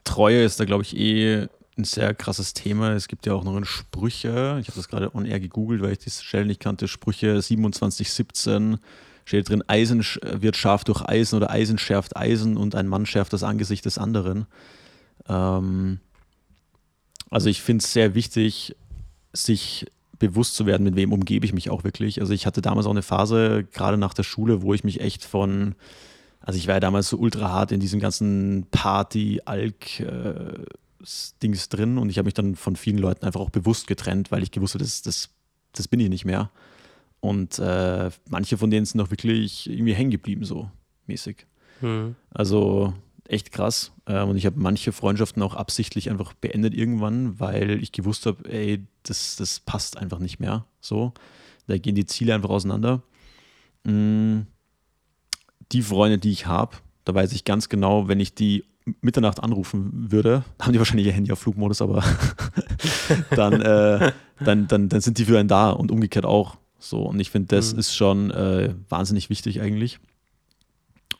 Treue ist da, glaube ich, eh ein sehr krasses Thema. Es gibt ja auch noch in Sprüche, ich habe das gerade on air gegoogelt, weil ich die Stelle nicht kannte, Sprüche 2717 steht drin, Eisen wird scharf durch Eisen oder Eisen schärft Eisen und ein Mann schärft das Angesicht des anderen. Ähm, also ich finde es sehr wichtig, sich bewusst zu werden, mit wem umgebe ich mich auch wirklich. Also ich hatte damals auch eine Phase, gerade nach der Schule, wo ich mich echt von, also ich war ja damals so ultra hart in diesem ganzen Party-Alk-Dings äh, drin und ich habe mich dann von vielen Leuten einfach auch bewusst getrennt, weil ich gewusst habe, das, das, das bin ich nicht mehr. Und äh, manche von denen sind auch wirklich irgendwie hängen geblieben, so mäßig. Mhm. Also echt krass. Ähm, und ich habe manche Freundschaften auch absichtlich einfach beendet irgendwann, weil ich gewusst habe, ey, das, das passt einfach nicht mehr. So, da gehen die Ziele einfach auseinander. Mm, die Freunde, die ich habe, da weiß ich ganz genau, wenn ich die Mitternacht anrufen würde, [LAUGHS] haben die wahrscheinlich ihr Handy auf Flugmodus, aber [LAUGHS] dann, äh, dann, dann, dann sind die für einen da und umgekehrt auch. So, und ich finde, das mhm. ist schon äh, wahnsinnig wichtig eigentlich.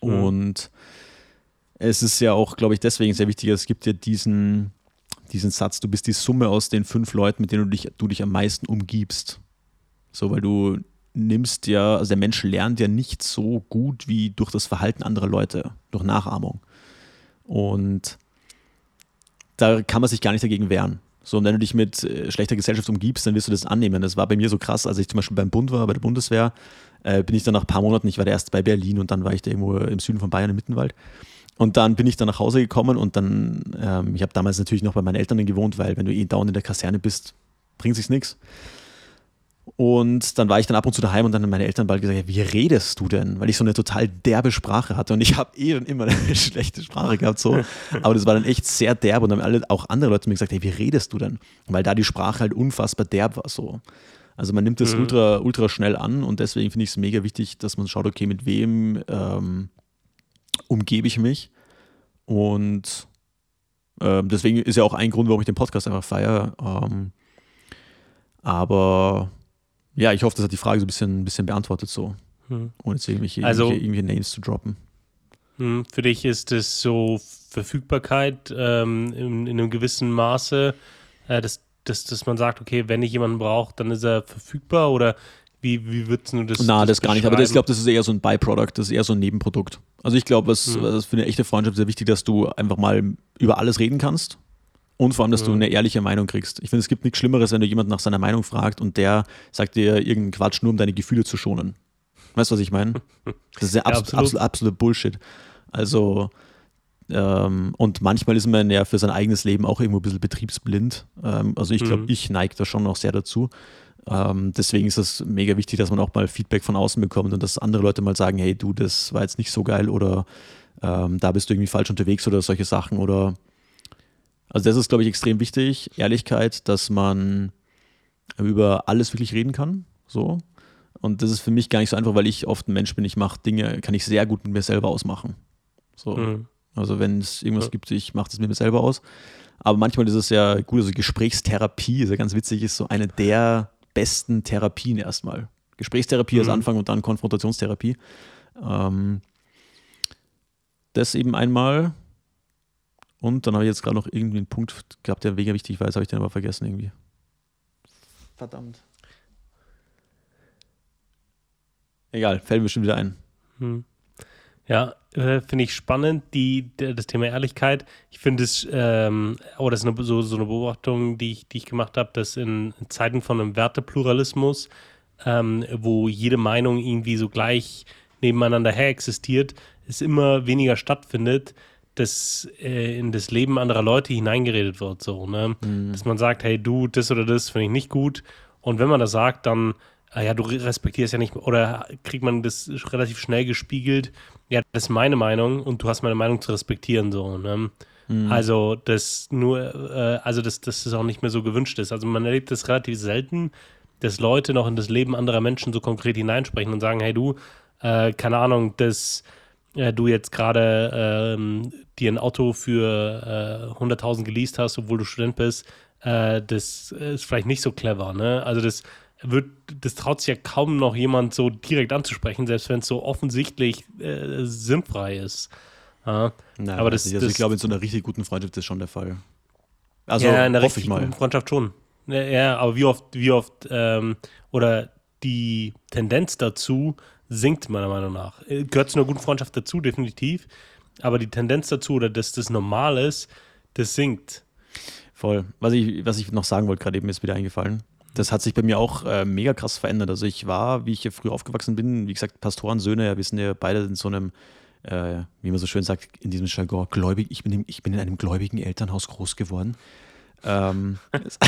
Mhm. Es ist ja auch, glaube ich, deswegen sehr wichtig, es gibt ja diesen, diesen Satz, du bist die Summe aus den fünf Leuten, mit denen du dich, du dich am meisten umgibst. So, weil du nimmst ja, also der Mensch lernt ja nicht so gut wie durch das Verhalten anderer Leute, durch Nachahmung. Und da kann man sich gar nicht dagegen wehren. So, und wenn du dich mit äh, schlechter Gesellschaft umgibst, dann wirst du das annehmen. Das war bei mir so krass, als ich zum Beispiel beim Bund war, bei der Bundeswehr, äh, bin ich dann nach ein paar Monaten, ich war der erste bei Berlin und dann war ich da irgendwo im Süden von Bayern im Mittenwald. Und dann bin ich dann nach Hause gekommen und dann, ähm, ich habe damals natürlich noch bei meinen Eltern gewohnt, weil wenn du eh dauernd in der Kaserne bist, bringt sich nichts. Und dann war ich dann ab und zu daheim und dann haben meine Eltern bald gesagt, wie redest du denn? Weil ich so eine total derbe Sprache hatte und ich habe eh schon immer [LAUGHS] eine schlechte Sprache gehabt so, aber das war dann echt sehr derb und dann haben alle, auch andere Leute mir gesagt, hey, wie redest du denn? Weil da die Sprache halt unfassbar derb war so. Also man nimmt das mhm. ultra, ultra schnell an und deswegen finde ich es mega wichtig, dass man schaut, okay, mit wem ähm, umgebe ich mich und ähm, deswegen ist ja auch ein Grund, warum ich den Podcast einfach feiere. Ähm, aber ja, ich hoffe, das hat die Frage so ein bisschen, ein bisschen beantwortet, so. Hm. Ohne jetzt irgendwelche, also, irgendwelche, Names zu droppen. Hm, für dich ist es so Verfügbarkeit ähm, in, in, einem gewissen Maße, äh, dass, dass, dass man sagt, okay, wenn ich jemanden brauche, dann ist er verfügbar oder wie, wie würdest du das Na, das, das gar nicht, aber das, ich glaube, das ist eher so ein Byproduct, das ist eher so ein Nebenprodukt. Also ich glaube, was, hm. was für eine echte Freundschaft sehr wichtig, dass du einfach mal über alles reden kannst und vor allem, dass mhm. du eine ehrliche Meinung kriegst. Ich finde, es gibt nichts Schlimmeres, wenn du jemanden nach seiner Meinung fragst und der sagt dir irgendeinen Quatsch, nur um deine Gefühle zu schonen. Weißt du, was ich meine? [LAUGHS] Das ist ja, abs absolut. absolut, absolut Bullshit. Also, ähm, und manchmal ist man ja für sein eigenes Leben auch irgendwo ein bisschen betriebsblind. Ähm, also ich glaube, mhm. ich neige da schon noch sehr dazu. Ähm, deswegen ist es mega wichtig, dass man auch mal Feedback von außen bekommt und dass andere Leute mal sagen, hey du, das war jetzt nicht so geil oder ähm, da bist du irgendwie falsch unterwegs oder solche Sachen oder also das ist, glaube ich, extrem wichtig. Ehrlichkeit, dass man über alles wirklich reden kann. So. Und das ist für mich gar nicht so einfach, weil ich oft ein Mensch bin, ich mache Dinge, kann ich sehr gut mit mir selber ausmachen. So. Mhm. Also wenn es irgendwas ja. gibt, ich mache das mit mir selber aus. Aber manchmal ist es ja gut, also Gesprächstherapie ist ja ganz witzig, ist so eine der besten Therapien erstmal. Gesprächstherapie mhm. als Anfang und dann Konfrontationstherapie. Ähm, das eben einmal. Und dann habe ich jetzt gerade noch irgendwie einen Punkt gehabt, der mega wichtig war, jetzt habe ich den aber vergessen irgendwie. Verdammt. Egal, fällt mir schon wieder ein. Hm. Ja, äh, finde ich spannend, die, das Thema Ehrlichkeit. Ich finde es, ähm, oh, das ist eine, so, so eine Beobachtung, die ich, die ich gemacht habe, dass in Zeiten von einem Wertepluralismus, ähm, wo jede Meinung irgendwie so gleich nebeneinander her existiert, es immer weniger stattfindet, dass äh, in das Leben anderer Leute hineingeredet wird, so, ne? Mhm. Dass man sagt, hey, du, das oder das finde ich nicht gut. Und wenn man das sagt, dann ja, du respektierst ja nicht, oder kriegt man das relativ schnell gespiegelt, ja, das ist meine Meinung und du hast meine Meinung zu respektieren, so, ne? Mhm. Also, das nur, äh, also, dass das auch nicht mehr so gewünscht ist. Also, man erlebt das relativ selten, dass Leute noch in das Leben anderer Menschen so konkret hineinsprechen und sagen, hey, du, äh, keine Ahnung, dass äh, du jetzt gerade ähm, dir ein Auto für äh, 100.000 geleast hast, obwohl du Student bist, äh, das ist vielleicht nicht so clever, ne? Also, das wird, das traut sich ja kaum noch jemand so direkt anzusprechen, selbst wenn es so offensichtlich äh, sinnfrei ist. Ja. Nein, aber das, also ich glaube, in so einer richtig guten Freundschaft ist schon der Fall. Also ja, in einer ich mal. Freundschaft schon. Ja, aber wie oft, wie oft, ähm, oder die Tendenz dazu sinkt meiner Meinung nach. Äh, gehört zu einer guten Freundschaft dazu, definitiv. Aber die Tendenz dazu, oder dass das normal ist, das sinkt. Voll. Was ich, was ich noch sagen wollte, gerade eben ist wieder eingefallen das hat sich bei mir auch äh, mega krass verändert. Also ich war, wie ich hier früher aufgewachsen bin, wie gesagt, Pastorensöhne, ja, wir sind ja beide in so einem, äh, wie man so schön sagt, in diesem Jargon, gläubig, ich bin, ich bin in einem gläubigen Elternhaus groß geworden. Ähm, [LAUGHS] das,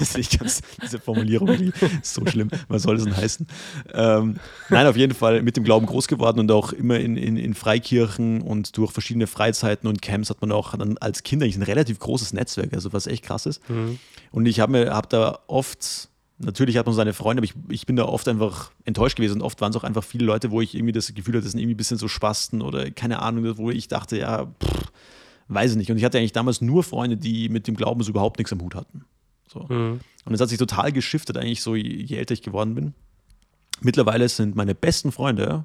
ist nicht ganz, diese Formulierung, die ist so schlimm. Was soll das denn heißen? Ähm, nein, auf jeden Fall mit dem Glauben groß geworden und auch immer in, in, in Freikirchen und durch verschiedene Freizeiten und Camps hat man auch dann als Kind eigentlich ein relativ großes Netzwerk, also was echt krass ist. Mhm. Und ich habe hab da oft natürlich hat man seine Freunde, aber ich, ich bin da oft einfach enttäuscht gewesen und oft waren es auch einfach viele Leute, wo ich irgendwie das Gefühl hatte, das sind irgendwie ein bisschen so Spasten oder keine Ahnung, wo ich dachte, ja, pff, weiß ich nicht. Und ich hatte eigentlich damals nur Freunde, die mit dem Glauben so überhaupt nichts am Hut hatten. So. Mhm. Und es hat sich total geschiftet, eigentlich so, je älter ich geworden bin. Mittlerweile sind meine besten Freunde,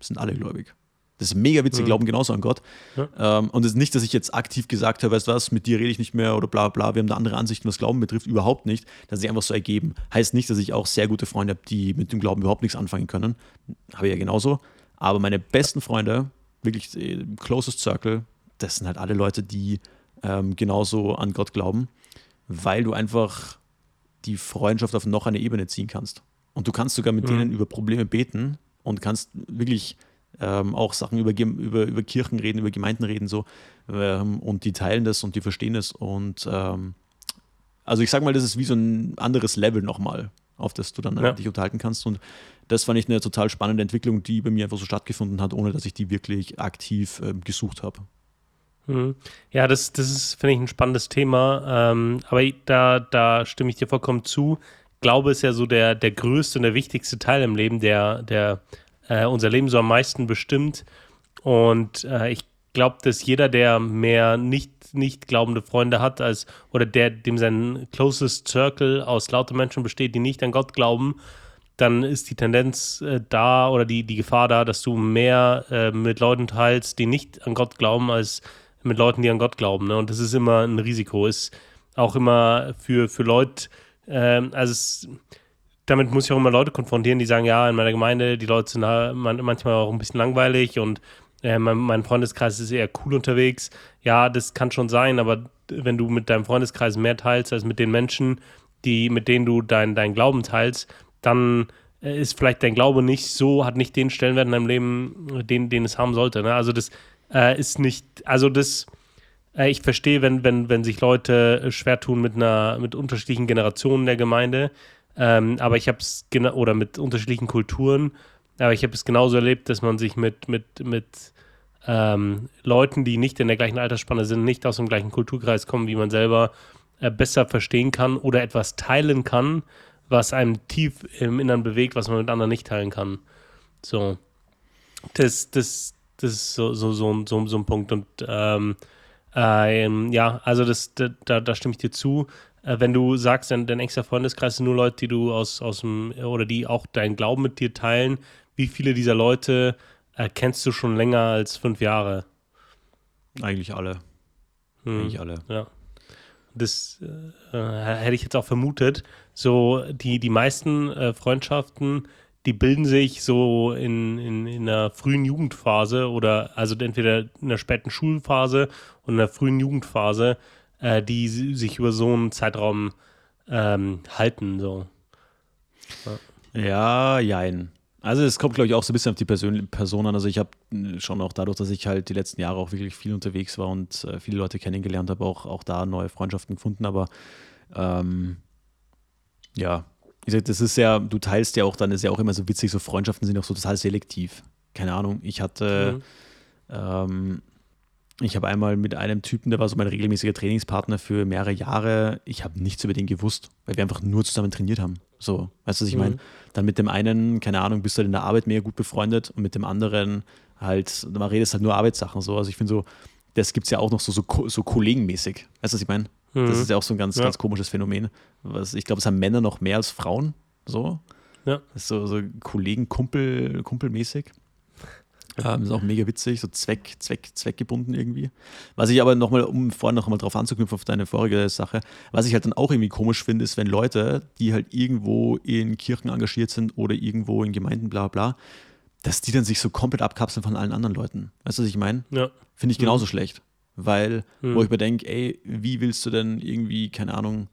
sind alle gläubig. Das ist mega witzig, mhm. glauben genauso an Gott. Ja. Ähm, und es ist nicht, dass ich jetzt aktiv gesagt habe, weißt du was, mit dir rede ich nicht mehr oder bla bla, wir haben da andere Ansichten, was Glauben betrifft, überhaupt nicht. Dass sie einfach so ergeben. Heißt nicht, dass ich auch sehr gute Freunde habe, die mit dem Glauben überhaupt nichts anfangen können. Habe ich ja genauso. Aber meine besten Freunde, wirklich äh, closest circle, das sind halt alle Leute, die ähm, genauso an Gott glauben, weil du einfach die Freundschaft auf noch eine Ebene ziehen kannst. Und du kannst sogar mit mhm. denen über Probleme beten und kannst wirklich ähm, auch Sachen über, über, über Kirchen reden, über Gemeinden reden, so. Ähm, und die teilen das und die verstehen es. Und ähm, also ich sag mal, das ist wie so ein anderes Level nochmal, auf das du dann ja. dich unterhalten kannst. Und das fand ich eine total spannende Entwicklung, die bei mir einfach so stattgefunden hat, ohne dass ich die wirklich aktiv ähm, gesucht habe. Mhm. Ja, das, das ist, finde ich, ein spannendes Thema. Ähm, aber da, da stimme ich dir vollkommen zu. Glaube ist ja so der, der größte und der wichtigste Teil im Leben, der, der äh, unser Leben so am meisten bestimmt. Und äh, ich glaube, dass jeder, der mehr nicht, nicht glaubende Freunde hat, als oder der, dem sein closest Circle aus lauter Menschen besteht, die nicht an Gott glauben, dann ist die Tendenz äh, da oder die, die Gefahr da, dass du mehr äh, mit Leuten teilst, die nicht an Gott glauben, als mit Leuten, die an Gott glauben. Ne? Und das ist immer ein Risiko. Ist auch immer für, für Leute, äh, also es, damit muss ich auch immer Leute konfrontieren, die sagen, ja, in meiner Gemeinde, die Leute sind manchmal auch ein bisschen langweilig und äh, mein, mein, Freundeskreis ist eher cool unterwegs. Ja, das kann schon sein, aber wenn du mit deinem Freundeskreis mehr teilst als mit den Menschen, die, mit denen du dein, dein Glauben teilst, dann äh, ist vielleicht dein Glaube nicht so, hat nicht den Stellenwert in deinem Leben, den, den es haben sollte. Ne? Also das äh, ist nicht, also das, äh, ich verstehe, wenn, wenn, wenn sich Leute schwer tun mit einer, mit unterschiedlichen Generationen der Gemeinde, ähm, aber ich habe es genau, oder mit unterschiedlichen Kulturen, aber ich habe es genauso erlebt, dass man sich mit, mit, mit ähm, Leuten, die nicht in der gleichen Altersspanne sind, nicht aus dem gleichen Kulturkreis kommen, wie man selber äh, besser verstehen kann oder etwas teilen kann, was einem tief im Innern bewegt, was man mit anderen nicht teilen kann. So. Das, das, das ist so, so, so, so, so ein Punkt. Und ähm, ähm, ja, also das, da, da stimme ich dir zu äh, wenn du sagst, dein, dein engster Freundeskreis sind nur Leute, die du aus, aus dem, oder die auch deinen Glauben mit dir teilen, wie viele dieser Leute äh, kennst du schon länger als fünf Jahre? Eigentlich alle. Hm. Eigentlich alle. Ja. Das äh, hätte ich jetzt auch vermutet. So, die, die meisten äh, Freundschaften, die bilden sich so in, in, in einer frühen Jugendphase oder also entweder in der späten Schulphase und in der frühen Jugendphase äh, die sich über so einen Zeitraum ähm, halten. So. Ja, ja jein. Also es kommt, glaube ich, auch so ein bisschen auf die Person, Person an. Also ich habe schon auch dadurch, dass ich halt die letzten Jahre auch wirklich viel unterwegs war und äh, viele Leute kennengelernt habe, auch, auch da neue Freundschaften gefunden. Aber ähm, ja, Ich sag, das ist ja, du teilst ja auch dann, ist ja auch immer so witzig, so Freundschaften sind auch so total selektiv. Keine Ahnung, ich hatte, mhm. ähm, ich habe einmal mit einem Typen, der war so mein regelmäßiger Trainingspartner für mehrere Jahre. Ich habe nichts über den gewusst, weil wir einfach nur zusammen trainiert haben. So, weißt du, was ich mhm. meine? Dann mit dem einen, keine Ahnung, bist du halt in der Arbeit mehr gut befreundet und mit dem anderen halt, man redet halt nur Arbeitssachen so. Also ich finde so, das gibt es ja auch noch so, so, so kollegenmäßig. Weißt du, was ich meine? Mhm. Das ist ja auch so ein ganz, ja. ganz komisches Phänomen. Was, ich glaube, es haben Männer noch mehr als Frauen. So. Ja. Das ist so, so Kollegen, Kumpel, Kumpelmäßig. Ähm, ist auch mega witzig, so Zweck, Zweck, zweckgebunden irgendwie. Was ich aber nochmal, um vorhin nochmal drauf anzuknüpfen auf deine vorige Sache, was ich halt dann auch irgendwie komisch finde, ist, wenn Leute, die halt irgendwo in Kirchen engagiert sind oder irgendwo in Gemeinden, bla bla, dass die dann sich so komplett abkapseln von allen anderen Leuten. Weißt du, was ich meine? Ja. Finde ich genauso mhm. schlecht. Weil, mhm. wo ich mir denke, ey, wie willst du denn irgendwie, keine Ahnung,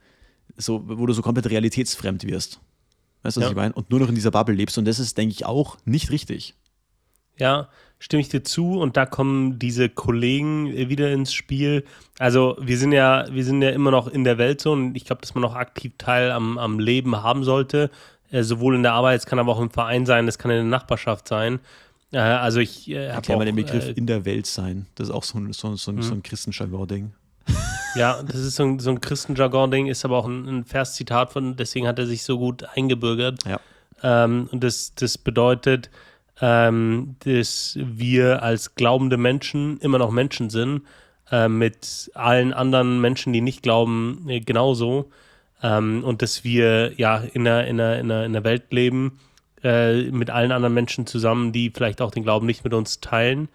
so, wo du so komplett realitätsfremd wirst. Weißt du, was ja. ich meine? Und nur noch in dieser Bubble lebst. Und das ist, denke ich, auch nicht richtig. Ja, stimme ich dir zu. Und da kommen diese Kollegen wieder ins Spiel. Also, wir sind ja, wir sind ja immer noch in der Welt so und ich glaube, dass man auch aktiv Teil am, am Leben haben sollte. Äh, sowohl in der Arbeit, es kann aber auch im Verein sein, es kann in der Nachbarschaft sein. Äh, also ich äh, habe mal den Begriff äh, in der Welt sein. Das ist auch so ein, so, so, mhm. so ein Christenjargon-Ding. Ja, das ist so ein, so ein Christenjargon-Ding, ist aber auch ein, ein Verszitat von, deswegen hat er sich so gut eingebürgert. Ja. Ähm, und das, das bedeutet, ähm, dass wir als glaubende Menschen immer noch Menschen sind, äh, mit allen anderen Menschen, die nicht glauben, äh, genauso. Ähm, und dass wir ja in der, in der, in der, in der Welt leben, äh, mit allen anderen Menschen zusammen, die vielleicht auch den Glauben nicht mit uns teilen.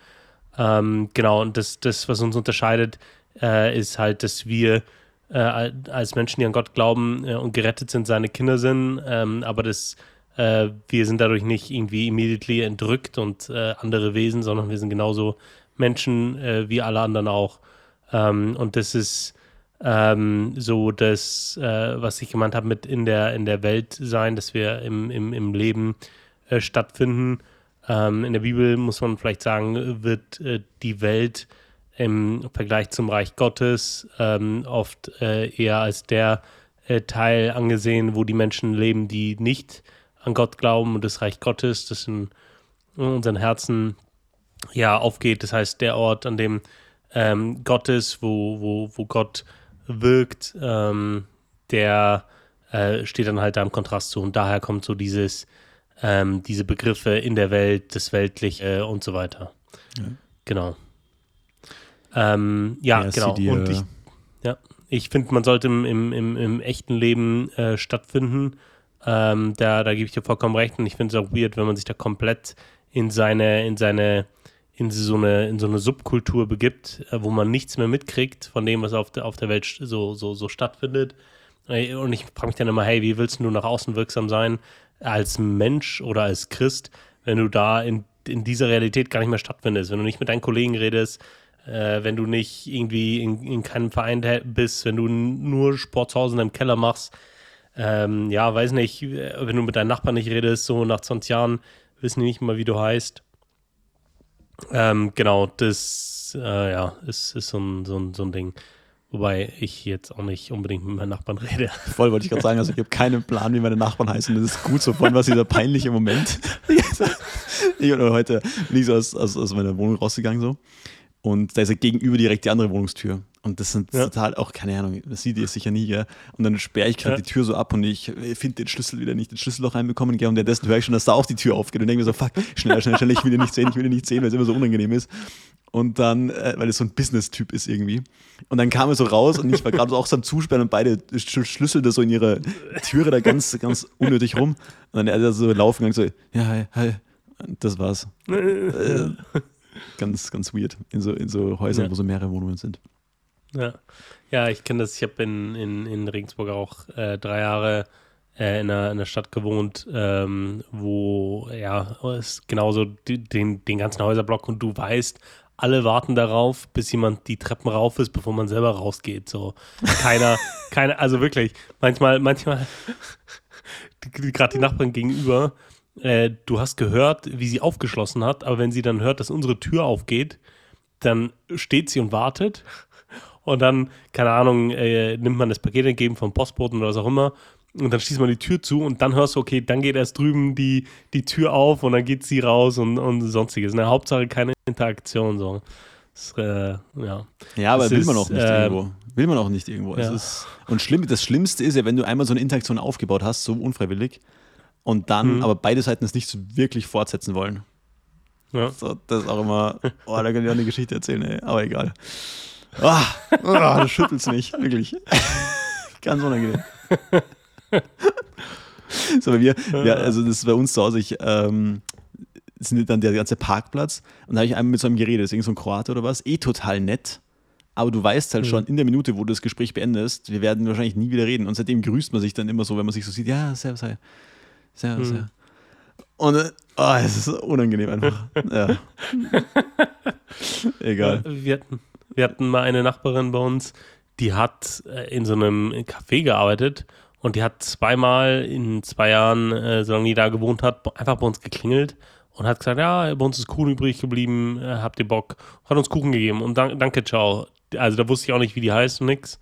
Ähm, genau, und das, das, was uns unterscheidet, äh, ist halt, dass wir äh, als Menschen, die an Gott glauben äh, und gerettet sind, seine Kinder sind, ähm, aber das, äh, wir sind dadurch nicht irgendwie immediately entrückt und äh, andere Wesen, sondern wir sind genauso Menschen wie alle anderen auch. Ähm, und das ist ähm, so das, äh, was ich gemeint habe mit in der, in der Welt sein, dass wir im, im, im Leben äh, stattfinden. Ähm, in der Bibel muss man vielleicht sagen, wird äh, die Welt im Vergleich zum Reich Gottes ähm, oft äh, eher als der äh, Teil angesehen, wo die Menschen leben, die nicht an Gott glauben und das Reich Gottes, das in, unseren Herzen ja aufgeht. Das heißt, der Ort, an dem ähm, Gott ist, wo, wo, wo Gott wirkt, ähm, der äh, steht dann halt da im Kontrast zu. Und daher kommt so dieses, ähm, diese Begriffe in der Welt, das Weltliche und so weiter. Ja. Genau. Ähm, ja, ja, genau. Und ich, ja, ich finde, man sollte im, im, im, im echten Leben äh, stattfinden. Ähm, da, da gebe ich dir vollkommen recht. Und ich finde es auch weird, wenn man sich da komplett in seine, in seine in so eine, in so eine Subkultur begibt, äh, wo man nichts mehr mitkriegt von dem, was auf der, auf der Welt so, so, so stattfindet. Äh, und ich frage mich dann immer, hey, wie willst du nach außen wirksam sein als Mensch oder als Christ, wenn du da in, in dieser Realität gar nicht mehr stattfindest, wenn du nicht mit deinen Kollegen redest, äh, wenn du nicht irgendwie in, in keinem Verein bist, wenn du nur Sport zu Hause in deinem Keller machst, ähm, ja, weiß nicht, wenn du mit deinen Nachbarn nicht redest, so nach 20 Jahren wissen die nicht mal, wie du heißt. Ähm, genau, das äh, ja, ist, ist so, ein, so, ein, so ein Ding. Wobei ich jetzt auch nicht unbedingt mit meinen Nachbarn rede. [LAUGHS] Voll wollte ich gerade sagen, also ich habe keinen Plan, wie meine Nachbarn heißen. Das ist gut so, von was dieser peinliche Moment. [LAUGHS] [LAUGHS] ich bin heute bin ich so aus, aus, aus meiner Wohnung rausgegangen so und da ist ja gegenüber direkt die andere Wohnungstür. Und das sind ja. total auch, keine Ahnung, das sieht ihr sicher nie, gell? Und dann sperre ich gerade ja. die Tür so ab und ich finde den Schlüssel wieder nicht, den Schlüsselloch reinbekommen, gell? Und währenddessen höre ich schon, dass da auch die Tür aufgeht und denke mir so, fuck, schneller, schneller, schneller, ich will ihn nicht sehen, ich will ihn nicht sehen, weil es immer so unangenehm ist. Und dann, äh, weil es so ein Business-Typ ist irgendwie. Und dann kam er so raus und ich war gerade auch so am Zusperren und beide Schlüssel da so in ihre Türe da ganz, ganz unnötig rum. Und dann er so laufen gegangen, so, ja, hi, hi. Und das war's. [LAUGHS] äh, ganz, ganz weird in so, in so Häusern, ja. wo so mehrere Wohnungen sind. Ja, ja ich kenne das. Ich habe in, in, in Regensburg auch äh, drei Jahre äh, in, einer, in einer Stadt gewohnt, ähm, wo ja, es genauso den, den ganzen Häuserblock und du weißt, alle warten darauf, bis jemand die Treppen rauf ist, bevor man selber rausgeht. So keiner, [LAUGHS] keiner, also wirklich, manchmal, manchmal, [LAUGHS] gerade die Nachbarn gegenüber, äh, du hast gehört, wie sie aufgeschlossen hat, aber wenn sie dann hört, dass unsere Tür aufgeht, dann steht sie und wartet. Und dann, keine Ahnung, äh, nimmt man das Paket entgegen vom Postboten oder was auch immer und dann schließt man die Tür zu und dann hörst du, okay, dann geht erst drüben die, die Tür auf und dann geht sie raus und, und sonstiges. In der Hauptsache keine Interaktion. So. Das, äh, ja. ja, aber das will ist, man auch nicht äh, irgendwo. Will man auch nicht irgendwo. Ja. ist, und schlimm, das Schlimmste ist ja, wenn du einmal so eine Interaktion aufgebaut hast, so unfreiwillig, und dann Mhm. aber beide Seiten es nicht so wirklich fortsetzen wollen. Ja. So, das ist auch immer, oh, da kann ich auch eine Geschichte erzählen, ey. aber egal. Ah, ah, das schüttelt's nicht, wirklich. [LAUGHS] Ganz unangenehm. [LAUGHS] So, bei mir, ja, also das ist bei uns zu Hause, ich, ähm, sind dann der ganze Parkplatz und da habe ich einmal mit so einem geredet, deswegen so ein Kroate oder was, eh total nett, aber du weißt halt Mhm. schon in der Minute, wo du das Gespräch beendest, wir werden wahrscheinlich nie wieder reden und seitdem grüßt man sich dann immer so, wenn man sich so sieht, ja, servus, hi. Servus, Mhm. ja. Und oh, es ist unangenehm einfach. [LAUGHS] ja. Egal. Wir hatten, wir hatten mal eine Nachbarin bei uns, die hat äh, in so einem Café gearbeitet und die hat zweimal in zwei Jahren, äh, solange die da gewohnt hat, einfach bei uns geklingelt und hat gesagt, ja, bei uns ist Kuchen übrig geblieben, äh, habt ihr Bock? Hat uns Kuchen gegeben und dan danke, ciao. Also da wusste ich auch nicht, wie die heißt und nix.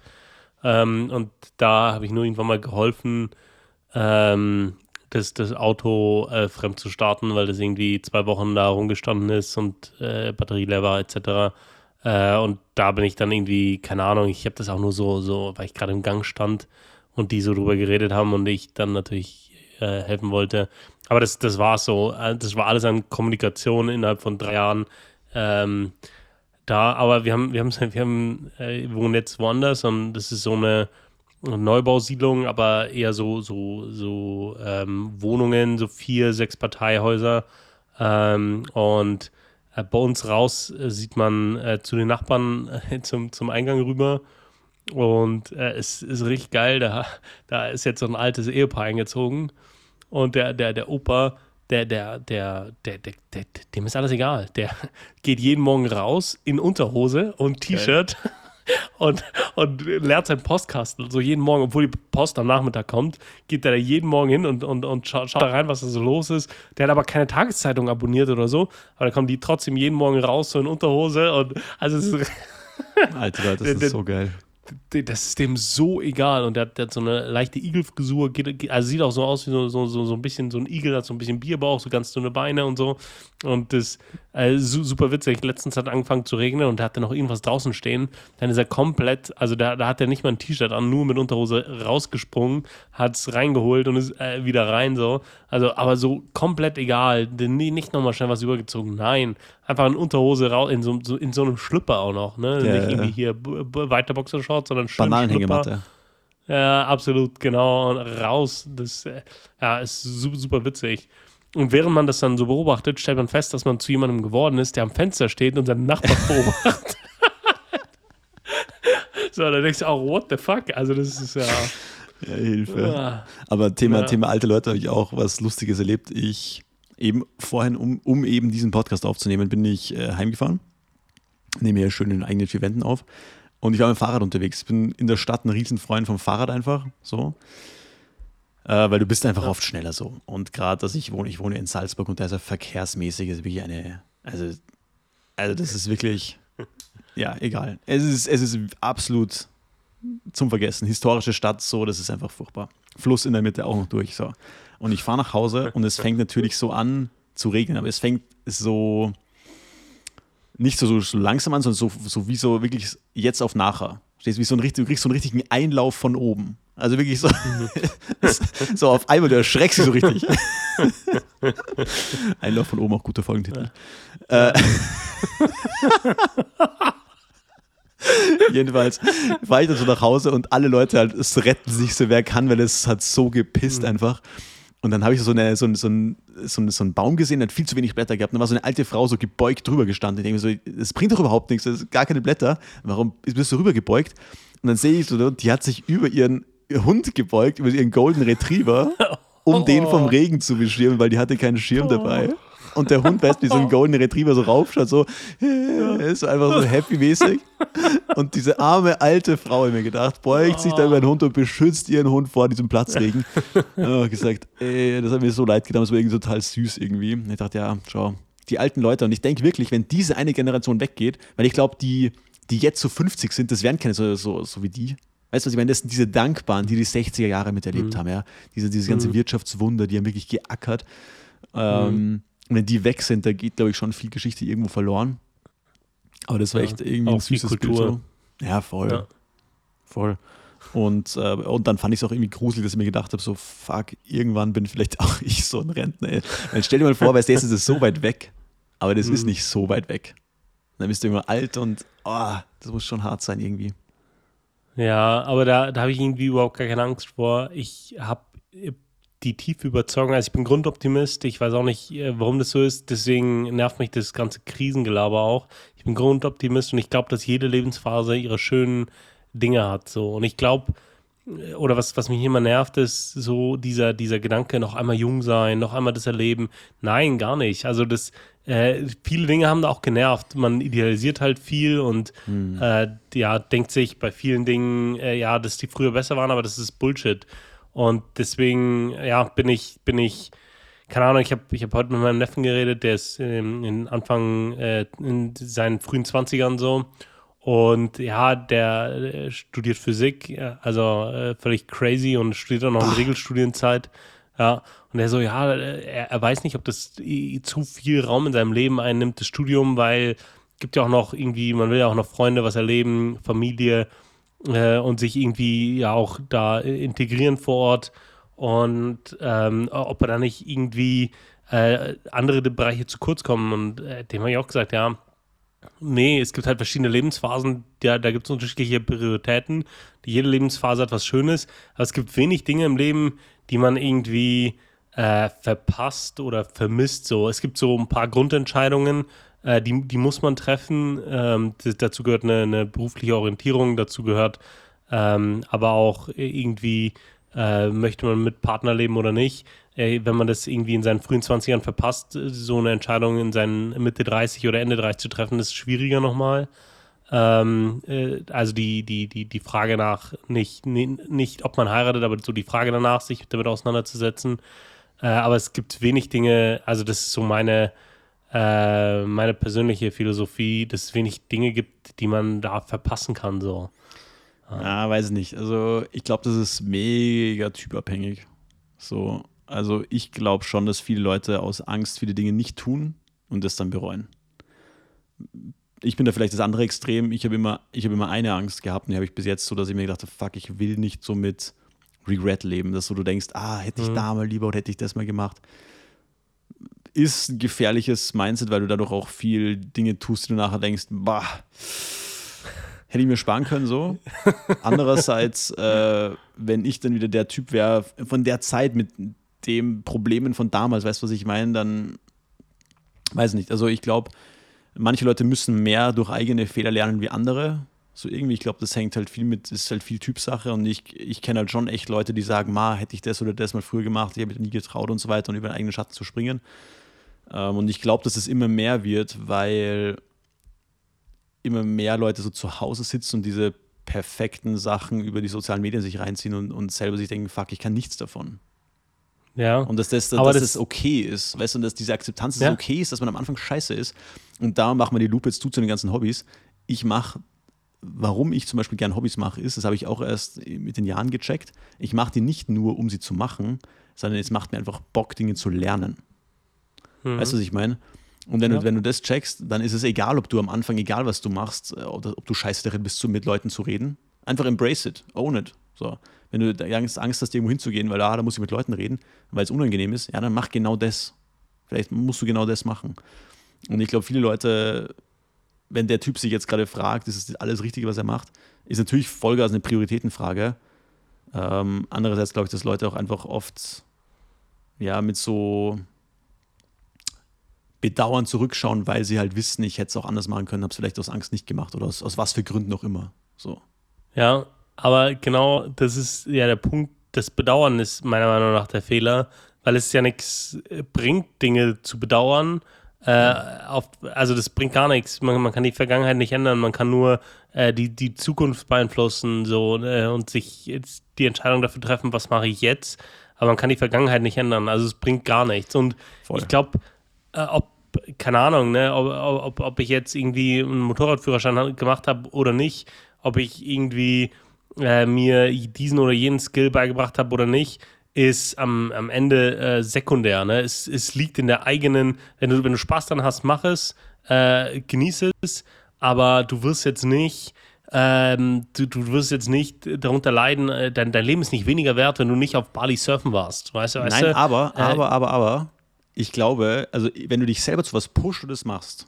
Ähm, und da habe ich nur irgendwann mal geholfen, ähm, das, das Auto äh, fremd zu starten, weil das irgendwie zwei Wochen da rumgestanden ist und äh, Batterie leer war etc. Äh, und da bin ich dann irgendwie, keine Ahnung, ich habe das auch nur so, so, weil ich gerade im Gang stand und die so drüber geredet haben und ich dann natürlich äh, helfen wollte. Aber das, das war so. Äh, Das war alles an Kommunikation innerhalb von drei Jahren. Ähm, da, aber wir haben, wir haben, wir haben, äh, wohnen jetzt woanders und das ist so eine Neubausiedlung, aber eher so, so, so ähm, Wohnungen, so vier, sechs Parteihäuser. Ähm, und äh, bei uns raus äh, sieht man äh, zu den Nachbarn äh, [LAUGHS] zum, zum Eingang rüber. Und äh, es ist richtig geil. Da, [LAUGHS] da ist jetzt so ein altes Ehepaar eingezogen. Und der, der, der Opa, der, der, der, der, der, der, dem ist alles egal. Der [LAUGHS] geht jeden Morgen raus in Unterhose und T-Shirt und, und leert seinen Postkasten. So jeden Morgen, obwohl die Post am Nachmittag kommt, geht er da jeden Morgen hin und, und, und schaut, schaut da rein, was da so los ist. Der hat aber keine Tageszeitung abonniert oder so, aber da kommen die trotzdem jeden Morgen raus, so in Unterhose. Und also es ist Alter, das [LAUGHS] ist so geil. Das ist dem so egal und der, hat- der hat so eine leichte Igelfrisur, also sieht auch so aus wie so, so, so, so ein bisschen so ein Igel, hat so ein bisschen Bierbauch, so ganz dünne Beine und so. Und das su super witzig. Letztens hat angefangen zu regnen und da hatte noch irgendwas draußen stehen, dann ist er komplett, also da, da hat er nicht mal ein T-Shirt an, nur mit Unterhose rausgesprungen, hat es reingeholt und ist äh, wieder rein so, also aber so komplett egal, nicht nochmal schnell was übergezogen, nein, einfach in Unterhose raus, in so, in so einem Schlüpper auch noch, ne, Ja, nicht ja. irgendwie hier weiter Boxershorts, sondern schön. Bananenhängematte. Ja, absolut, genau. Und raus. Das äh, ja, ist super, super witzig. Und während man das dann so beobachtet, stellt man fest, dass man zu jemandem geworden ist, der am Fenster steht und seinen Nachbarn [LAUGHS] beobachtet. [LAUGHS] so, dann denkst du auch, what the fuck? Also, das ist ja. Ja, Hilfe. Ah, Aber Thema, Ja. Thema alte Leute habe ich auch was Lustiges erlebt. Ich eben vorhin, um, um eben diesen Podcast aufzunehmen, bin ich äh, heimgefahren. Nehme hier schön in den eigenen vier Wänden auf. Und ich war mit dem Fahrrad unterwegs. Ich bin in der Stadt ein Riesenfreund vom Fahrrad einfach. So. Äh, weil du bist einfach oft schneller so. Und gerade, dass ich wohne, ich wohne in Salzburg und da ist ja verkehrsmäßig ist wirklich eine. Also, also das ist wirklich. [LAUGHS] Ja, egal. Es ist, es ist absolut zum Vergessen. Historische Stadt, so, das ist einfach furchtbar. Fluss in der Mitte auch noch durch. So. Und ich fahre nach Hause und es fängt natürlich so an zu regnen, aber es fängt so nicht so, so, langsam an, sondern so, so wie so wirklich jetzt auf nachher. Stehst wie so ein du kriegst so einen richtigen Einlauf von oben. Also wirklich so, [LAUGHS] so auf einmal, du erschreckst dich so richtig. [LAUGHS] Einlauf von oben, auch guter Folgentitel. Äh, [LAUGHS] Jedenfalls fahre ich dann so nach Hause und alle Leute halt, es retten sich so, wer kann, weil es hat so gepisst einfach. Und dann habe ich so, eine, so, so, so, so einen Baum gesehen, der hat viel zu wenig Blätter gehabt. Und da war so eine alte Frau so gebeugt drüber gestanden. Ich denke mir so, das bringt doch überhaupt nichts, das ist gar keine Blätter. Warum bist du rüber gebeugt? Und dann sehe ich so, die hat sich über ihren Hund gebeugt, über ihren Golden Retriever, um den vom Regen zu beschirmen, weil die hatte keinen Schirm dabei. Und der Hund, weißt du, wie so ein Golden Retriever so raufschaut, so, ist einfach so happy-mäßig. Und diese arme alte Frau, ich mir gedacht, beugt sich da über den Hund und beschützt ihren Hund vor diesem Platzregen. Ich gesagt, ey, das hat mir so leid getan, das war irgendwie total süß irgendwie. Und ich dachte, ja, schau, die alten Leute. Und ich denke wirklich, wenn diese eine Generation weggeht, weil ich glaube, die, die jetzt so 50 sind, das werden keine so, so, so wie die. Weißt du, was ich meine? Das sind diese Dankbaren, die die 60er Jahre miterlebt mhm. haben, ja. Diese, diese ganze mhm. Wirtschaftswunder, die haben wirklich geackert. Ähm, mhm. Und wenn die weg sind, da geht, glaube ich, schon viel Geschichte irgendwo verloren. Aber das war echt irgendwie ein süßes Kultur. Bild. So. Ja, voll. Ja. Voll. Und, äh, und dann fand ich es auch irgendwie gruselig, dass ich mir gedacht habe, so fuck, irgendwann bin vielleicht [LAUGHS] auch ich so ein Rentner. Ey. Dann stell dir mal vor, weißt du, jetzt ist es so weit weg, aber das mhm. ist nicht so weit weg. Dann bist du immer alt und oh, das muss schon hart sein irgendwie. Ja, aber da, da habe ich irgendwie überhaupt gar keine Angst vor. Ich habe die tiefe Überzeugung, also ich bin Grundoptimist, ich weiß auch nicht, äh, warum das so ist, deswegen nervt mich das ganze Krisengelaber auch. Ich bin Grundoptimist und ich glaube, dass jede Lebensphase ihre schönen Dinge hat. So. Und ich glaube, äh, oder was, was mich immer nervt, ist so dieser, dieser Gedanke, noch einmal jung sein, noch einmal das erleben. Nein, gar nicht. Also das, äh, viele Dinge haben da auch genervt. Man idealisiert halt viel und hm. äh, ja, denkt sich bei vielen Dingen, äh, ja, dass die früher besser waren, aber das ist Bullshit. Und deswegen, ja, bin ich, bin ich, keine Ahnung, ich habe ich hab heute mit meinem Neffen geredet, der ist ähm, in Anfang, äh, in seinen frühen 20ern so. Und ja, der äh, studiert Physik, also äh, völlig crazy und studiert auch noch in Regelstudienzeit. Ja, und er so, ja, er, er, weiß nicht, ob das zu viel Raum in seinem Leben einnimmt, das Studium, weil es gibt ja auch noch irgendwie, man will ja auch noch Freunde was erleben, Familie äh, und sich irgendwie ja auch da integrieren vor Ort. Und ähm, ob er da nicht irgendwie äh, andere Bereiche zu kurz kommen. Und äh, dem habe ich auch gesagt, ja, Nee, es gibt halt verschiedene Lebensphasen, da, da gibt es unterschiedliche Prioritäten. Jede Lebensphase hat was Schönes, aber es gibt wenig Dinge im Leben, die man irgendwie äh, verpasst oder vermisst. So. Es gibt so ein paar Grundentscheidungen, äh, die, die muss man treffen. Ähm, das, dazu gehört eine, eine, berufliche Orientierung, dazu gehört ähm, aber auch irgendwie, äh, möchte man mit Partner leben oder nicht. Äh, wenn man das irgendwie in seinen frühen 20ern verpasst, so eine Entscheidung in seinen Mitte 30 oder Ende 30 zu treffen, ist schwieriger nochmal. Ähm, äh, also die, die, die, die Frage nach, nicht, nicht ob man heiratet, aber so die Frage danach, sich damit auseinanderzusetzen. Äh, aber es gibt wenig Dinge, also das ist so meine, äh, meine persönliche Philosophie, dass es wenig Dinge gibt, die man da verpassen kann. So. Ja, weiß ich nicht. Also ich glaube, das ist mega typabhängig. So, also ich glaube schon, dass viele Leute aus Angst viele Dinge nicht tun und das dann bereuen ich bin da vielleicht das andere Extrem. Ich habe immer, hab immer eine Angst gehabt und die habe ich bis jetzt so, dass ich mir gedacht habe, fuck, ich will nicht so mit Regret leben, dass so du denkst, ah, hätte ich mhm. da mal lieber oder hätte ich das mal gemacht. Ist ein gefährliches Mindset, weil du dadurch auch viel Dinge tust, die du nachher denkst, bah, hätte ich mir sparen können so. Andererseits, äh, wenn ich dann wieder der Typ wäre von der Zeit mit den Problemen von damals, weißt du, was ich meine, dann weiß nicht. Also ich glaube, manche Leute müssen mehr durch eigene Fehler lernen wie andere. So irgendwie, ich glaube, das hängt halt viel mit, ist halt viel Typsache und ich, ich kenne halt schon echt Leute, die sagen, ma, hätte ich das oder das mal früher gemacht, ich habe mich nie getraut und so weiter und über den eigenen Schatten zu springen. Ähm, und ich glaube, dass es immer mehr wird, weil immer mehr Leute so zu Hause sitzen und diese perfekten Sachen über die sozialen Medien sich reinziehen und, und selber sich denken, fuck, ich kann nichts davon. Ja. Und dass das, dass, dass das, das okay ist, weißt du, und dass diese Akzeptanz ja. okay ist, dass man am Anfang scheiße ist. Und da machen wir die Loop jetzt zu zu den ganzen Hobbys. Ich mache, warum ich zum Beispiel gern Hobbys mache, ist, das habe ich auch erst mit den Jahren gecheckt. Ich mache die nicht nur, um sie zu machen, sondern es macht mir einfach Bock, Dinge zu lernen. Mhm. Weißt du, was ich meine? Und wenn, ja. du, wenn du das checkst, dann ist es egal, ob du am Anfang, egal was du machst, äh, oder ob du scheiße darin bist, mit Leuten zu reden. Einfach embrace it, own it. So. Wenn du Angst, Angst hast, irgendwo hinzugehen, weil ah, da muss ich mit Leuten reden, weil es unangenehm ist, ja, dann mach genau das. Vielleicht musst du genau das machen. Und ich glaube, viele Leute, wenn der Typ sich jetzt gerade fragt, ist es alles Richtige, was er macht, ist natürlich Vollgas eine Prioritätenfrage. Ähm, andererseits glaube ich, dass Leute auch einfach oft ja mit so Bedauern zurückschauen, weil sie halt wissen, ich hätte es auch anders machen können, habe es vielleicht aus Angst nicht gemacht oder aus, aus was für Gründen auch immer. So. Ja, aber genau das ist ja der Punkt. Das Bedauern ist meiner Meinung nach der Fehler, weil es ja nichts äh, bringt, Dinge zu bedauern. Äh, auf, also das bringt gar nichts. Man, man, kann die Vergangenheit nicht ändern, man kann nur äh, die, die Zukunft beeinflussen so, äh, und sich jetzt die Entscheidung dafür treffen, was mache ich jetzt. Aber man kann die Vergangenheit nicht ändern. Also es bringt gar nichts. Und Voll. ich glaube, ob keine Ahnung, ne, ob, ob, ob ich jetzt irgendwie einen Motorradführerschein gemacht habe oder nicht, ob ich irgendwie äh, mir diesen oder jenen Skill beigebracht habe oder nicht, ist am, am Ende äh, sekundär. Ne? Es, es liegt in der eigenen, wenn du, wenn du Spaß dran hast, mach es, äh, genieße es, aber du wirst jetzt nicht ähm, du, du wirst jetzt nicht darunter leiden, äh, dein, dein Leben ist nicht weniger wert, wenn du nicht auf Bali surfen warst. Weißt du, weißt Nein, du? aber, Äh, aber, aber, aber, ich glaube, also wenn du dich selber zu was pusht und das machst,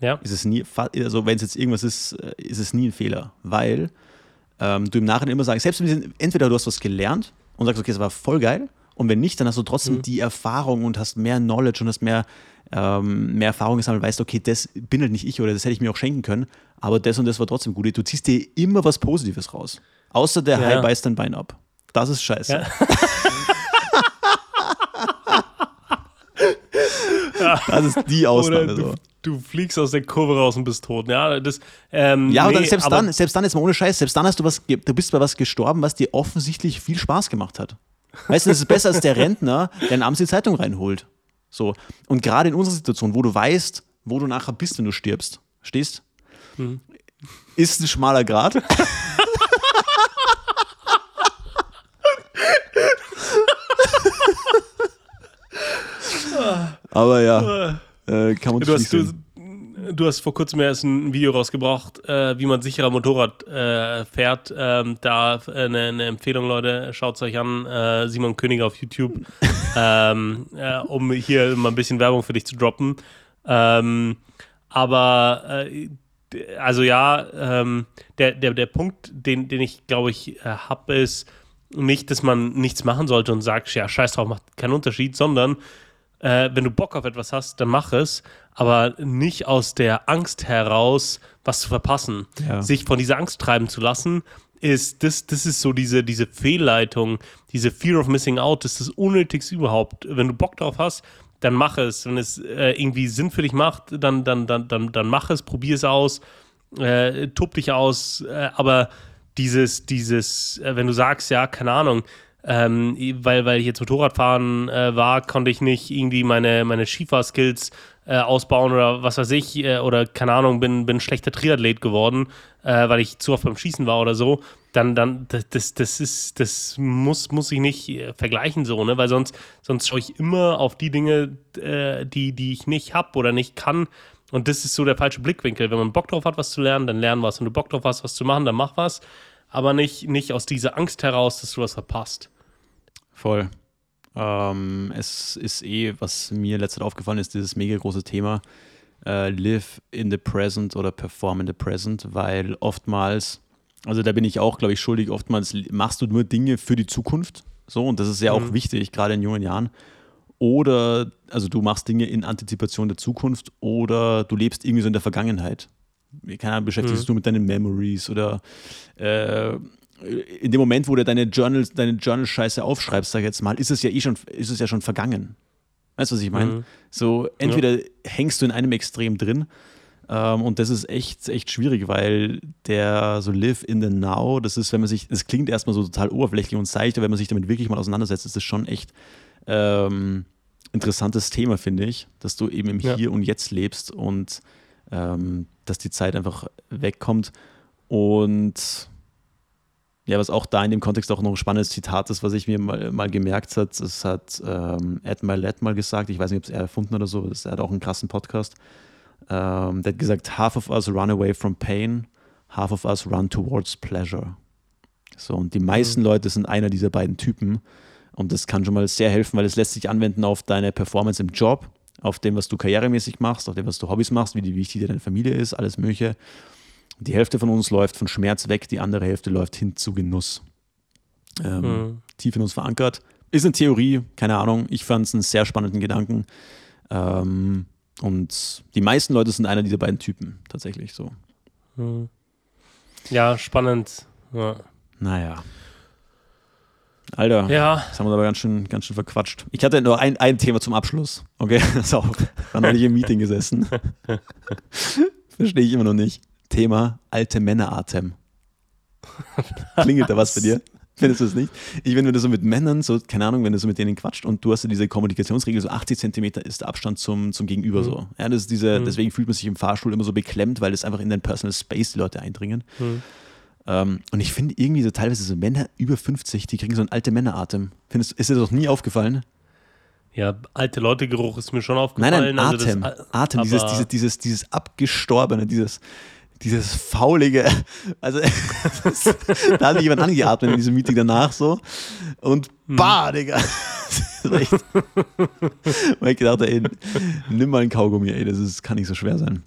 Ja. ist es nie, also wenn es jetzt irgendwas ist, äh, ist es nie ein Fehler, weil ähm, du im Nachhinein immer sagst, selbst wenn sie- entweder du hast was gelernt und sagst, okay, das war voll geil, und wenn nicht, dann hast du trotzdem Mhm. die Erfahrung und hast mehr Knowledge und hast mehr, ähm, mehr Erfahrung gesammelt, weißt, okay, das bin halt nicht ich oder das hätte ich mir auch schenken können, aber das und das war trotzdem gut. Du ziehst dir immer was Positives raus. Außer der Ja. Hai beißt dein Bein ab. Das ist scheiße. Ja. [LAUGHS] [LAUGHS] Das ist die Ausnahme. du, so. du fliegst aus der Kurve raus und bist tot. Ja, das, ähm, Ja, aber nee, dann, selbst, aber- dann, selbst dann ist mal ohne Scheiß, selbst dann hast du was, du bist bei was gestorben, was dir offensichtlich viel Spaß gemacht hat. Weißt du, das ist besser als der Rentner, der abends die Zeitung reinholt. So. Und gerade in unserer Situation, wo du weißt, wo du nachher bist, wenn du stirbst, stehst, Mhm. ist ein schmaler Grad. [LAUGHS] [LAUGHS] Aber ja, äh, kann man Du hast, du, du hast vor kurzem erst ein Video rausgebracht, äh, wie man sicherer Motorrad äh, fährt. Ähm, da äh, eine, eine Empfehlung, Leute, schaut es euch an. Äh, Simon König auf YouTube, [LAUGHS] ähm, äh, um hier mal ein bisschen Werbung für dich zu droppen. Ähm, aber äh, also ja, ähm, der, der, der Punkt, den, den ich glaube ich äh, habe, ist nicht, dass man nichts machen sollte und sagt, ja, scheiß drauf, macht keinen Unterschied, sondern äh, wenn du Bock auf etwas hast, dann mach es, aber nicht aus der Angst heraus, was zu verpassen. Ja. Sich von dieser Angst treiben zu lassen, ist, das, das ist so diese, diese Fehlleitung, diese Fear of Missing Out, das ist das Unnötigste überhaupt. Wenn du Bock drauf hast, dann mach es. Wenn es äh, irgendwie Sinn für dich macht, dann, dann, dann, dann, dann mach es, probier es aus, äh, tob dich aus, äh, aber dieses, dieses, äh, wenn du sagst, ja, keine Ahnung, ähm, weil, weil ich jetzt Motorradfahren äh, war, konnte ich nicht irgendwie meine, meine Skifahr-Skills äh, ausbauen oder was weiß ich, äh, oder keine Ahnung, bin, bin schlechter Triathlet geworden, äh, weil ich zu oft beim Schießen war oder so, dann, dann, das, das, ist, das muss, muss ich nicht äh, vergleichen so, ne, weil sonst, sonst schaue ich immer auf die Dinge, äh, die, die ich nicht habe oder nicht kann. Und das ist so der falsche Blickwinkel. Wenn man Bock drauf hat, was zu lernen, dann lernen was. Wenn du Bock drauf hast, was zu machen, dann mach was. Aber nicht, nicht aus dieser Angst heraus, dass du was verpasst. Voll. Ähm, es ist eh, was mir letztens aufgefallen ist, dieses mega große Thema, äh, live in the present oder perform in the present, weil oftmals, also da bin ich auch, glaube ich, schuldig, oftmals machst du nur Dinge für die Zukunft, so, und das ist ja auch Mhm. wichtig, gerade in jungen Jahren. Oder, also du machst Dinge in Antizipation der Zukunft oder du lebst irgendwie so in der Vergangenheit. Keine Ahnung, beschäftigst Mhm. du mit deinen Memories oder äh, in dem Moment, wo du deine Journal, deine Journal-Scheiße aufschreibst, sag ich jetzt mal, ist es ja eh schon, ist es ja schon vergangen. Weißt du, was ich meine? Mhm. So, entweder hängst du in einem Extrem drin ähm, und das ist echt, echt schwierig, weil der so live in the now, das ist, wenn man sich, das klingt erstmal so total oberflächlich und seicht, aber wenn man sich damit wirklich mal auseinandersetzt, ist das schon echt ähm, interessantes Thema, finde ich, dass du eben im Ja. Hier und Jetzt lebst und ähm, dass die Zeit einfach wegkommt. Und ja, was auch da in dem Kontext auch noch ein spannendes Zitat ist, was ich mir mal, mal gemerkt habe, das hat ähm, Ed Milet mal gesagt, ich weiß nicht, ob es er erfunden oder so, das, er hat auch einen krassen Podcast. Ähm, der hat gesagt, half of us run away from pain, half of us run towards pleasure. So, und die meisten Leute sind einer dieser beiden Typen. Und das kann schon mal sehr helfen, weil es lässt sich anwenden auf deine Performance im Job, auf dem, was du karrieremäßig machst, auf dem, was du Hobbys machst, wie die- wichtig dir deine Familie ist, alles Mögliche. Die Hälfte von uns läuft von Schmerz weg, die andere Hälfte läuft hin zu Genuss. Ähm, Mhm. Tief in uns verankert. Ist eine Theorie, keine Ahnung. Ich fand es einen sehr spannenden Gedanken. Ähm, und die meisten Leute sind einer dieser beiden Typen, tatsächlich so. Mhm. Ja, spannend. Ja. Naja. Alter, ja, das haben wir aber ganz schön, ganz schön verquatscht. Ich hatte nur ein, ein Thema zum Abschluss. Okay, [LAUGHS] pass auf. War neulich im Meeting gesessen. [LAUGHS] Verstehe ich immer noch nicht. Thema alte Männeratem. Klingelt da was bei dir? Findest du es nicht? Ich finde, wenn du so mit Männern, so, keine Ahnung, wenn du so mit denen quatscht und du hast ja diese Kommunikationsregel, so 80 Zentimeter ist der Abstand zum, zum Gegenüber Mhm. so. Ja, das ist diese, Mhm. deswegen fühlt man sich im Fahrstuhl immer so beklemmt, weil es einfach in dein Personal Space die Leute eindringen. Mhm. Ähm, und ich finde irgendwie so teilweise so Männer über 50, die kriegen so einen alten Männeratem. Findest, ist dir das noch nie aufgefallen? Ja, alte Leute-Geruch ist mir schon aufgefallen. Nein, nein, Atem. Also das, Atem, dieses, dieses, dieses, dieses abgestorbene, dieses, dieses faulige, [LAUGHS] also [LAUGHS] da hat mich jemand angeatmet in diesem Meeting danach so und hm. bah, Digga. [LAUGHS] das ist echt. Weil ich gedacht ey, nimm mal einen Kaugummi, ey, das ist, kann nicht so schwer sein.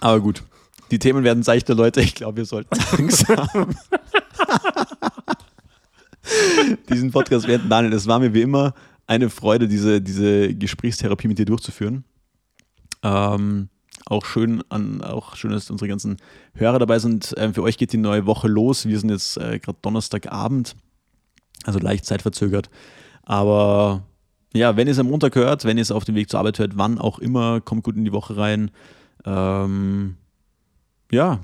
Aber gut, die Themen werden seichte, Leute. Ich glaube, wir sollten [LAUGHS] langsam diesen Podcast werden. Daniel, es war mir wie immer eine Freude, diese, diese Gesprächstherapie mit dir durchzuführen. Ähm, auch schön an, auch schön, dass unsere ganzen Hörer dabei sind. Ähm, für euch geht die neue Woche los. Wir sind jetzt äh, gerade Donnerstagabend, also leicht zeitverzögert. Aber ja, wenn ihr es am Montag hört, wenn ihr es auf dem Weg zur Arbeit hört, wann auch immer, kommt gut in die Woche rein. Ähm, ja,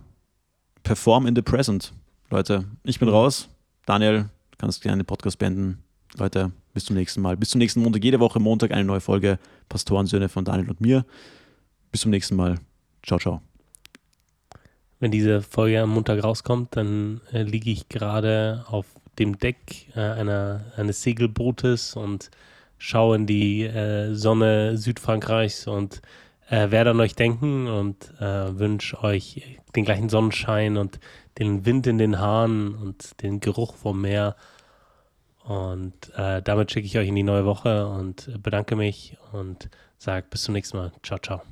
perform in the present, Leute. Ich bin raus. Daniel, kannst gerne den Podcast beenden. Leute, bis zum nächsten Mal. Bis zum nächsten Montag. Jede Woche Montag eine neue Folge Pastorensöhne von Daniel und mir. Bis zum nächsten Mal. Ciao, ciao. Wenn diese Folge am Montag rauskommt, dann äh, liege ich gerade auf dem Deck äh, einer, eines Segelbootes und schaue in die äh, Sonne Südfrankreichs und äh, werde an euch denken und äh, wünsche euch den gleichen Sonnenschein und den Wind in den Haaren und den Geruch vom Meer. Und äh, damit schicke ich euch in die neue Woche und bedanke mich und sage bis zum nächsten Mal. Ciao, ciao.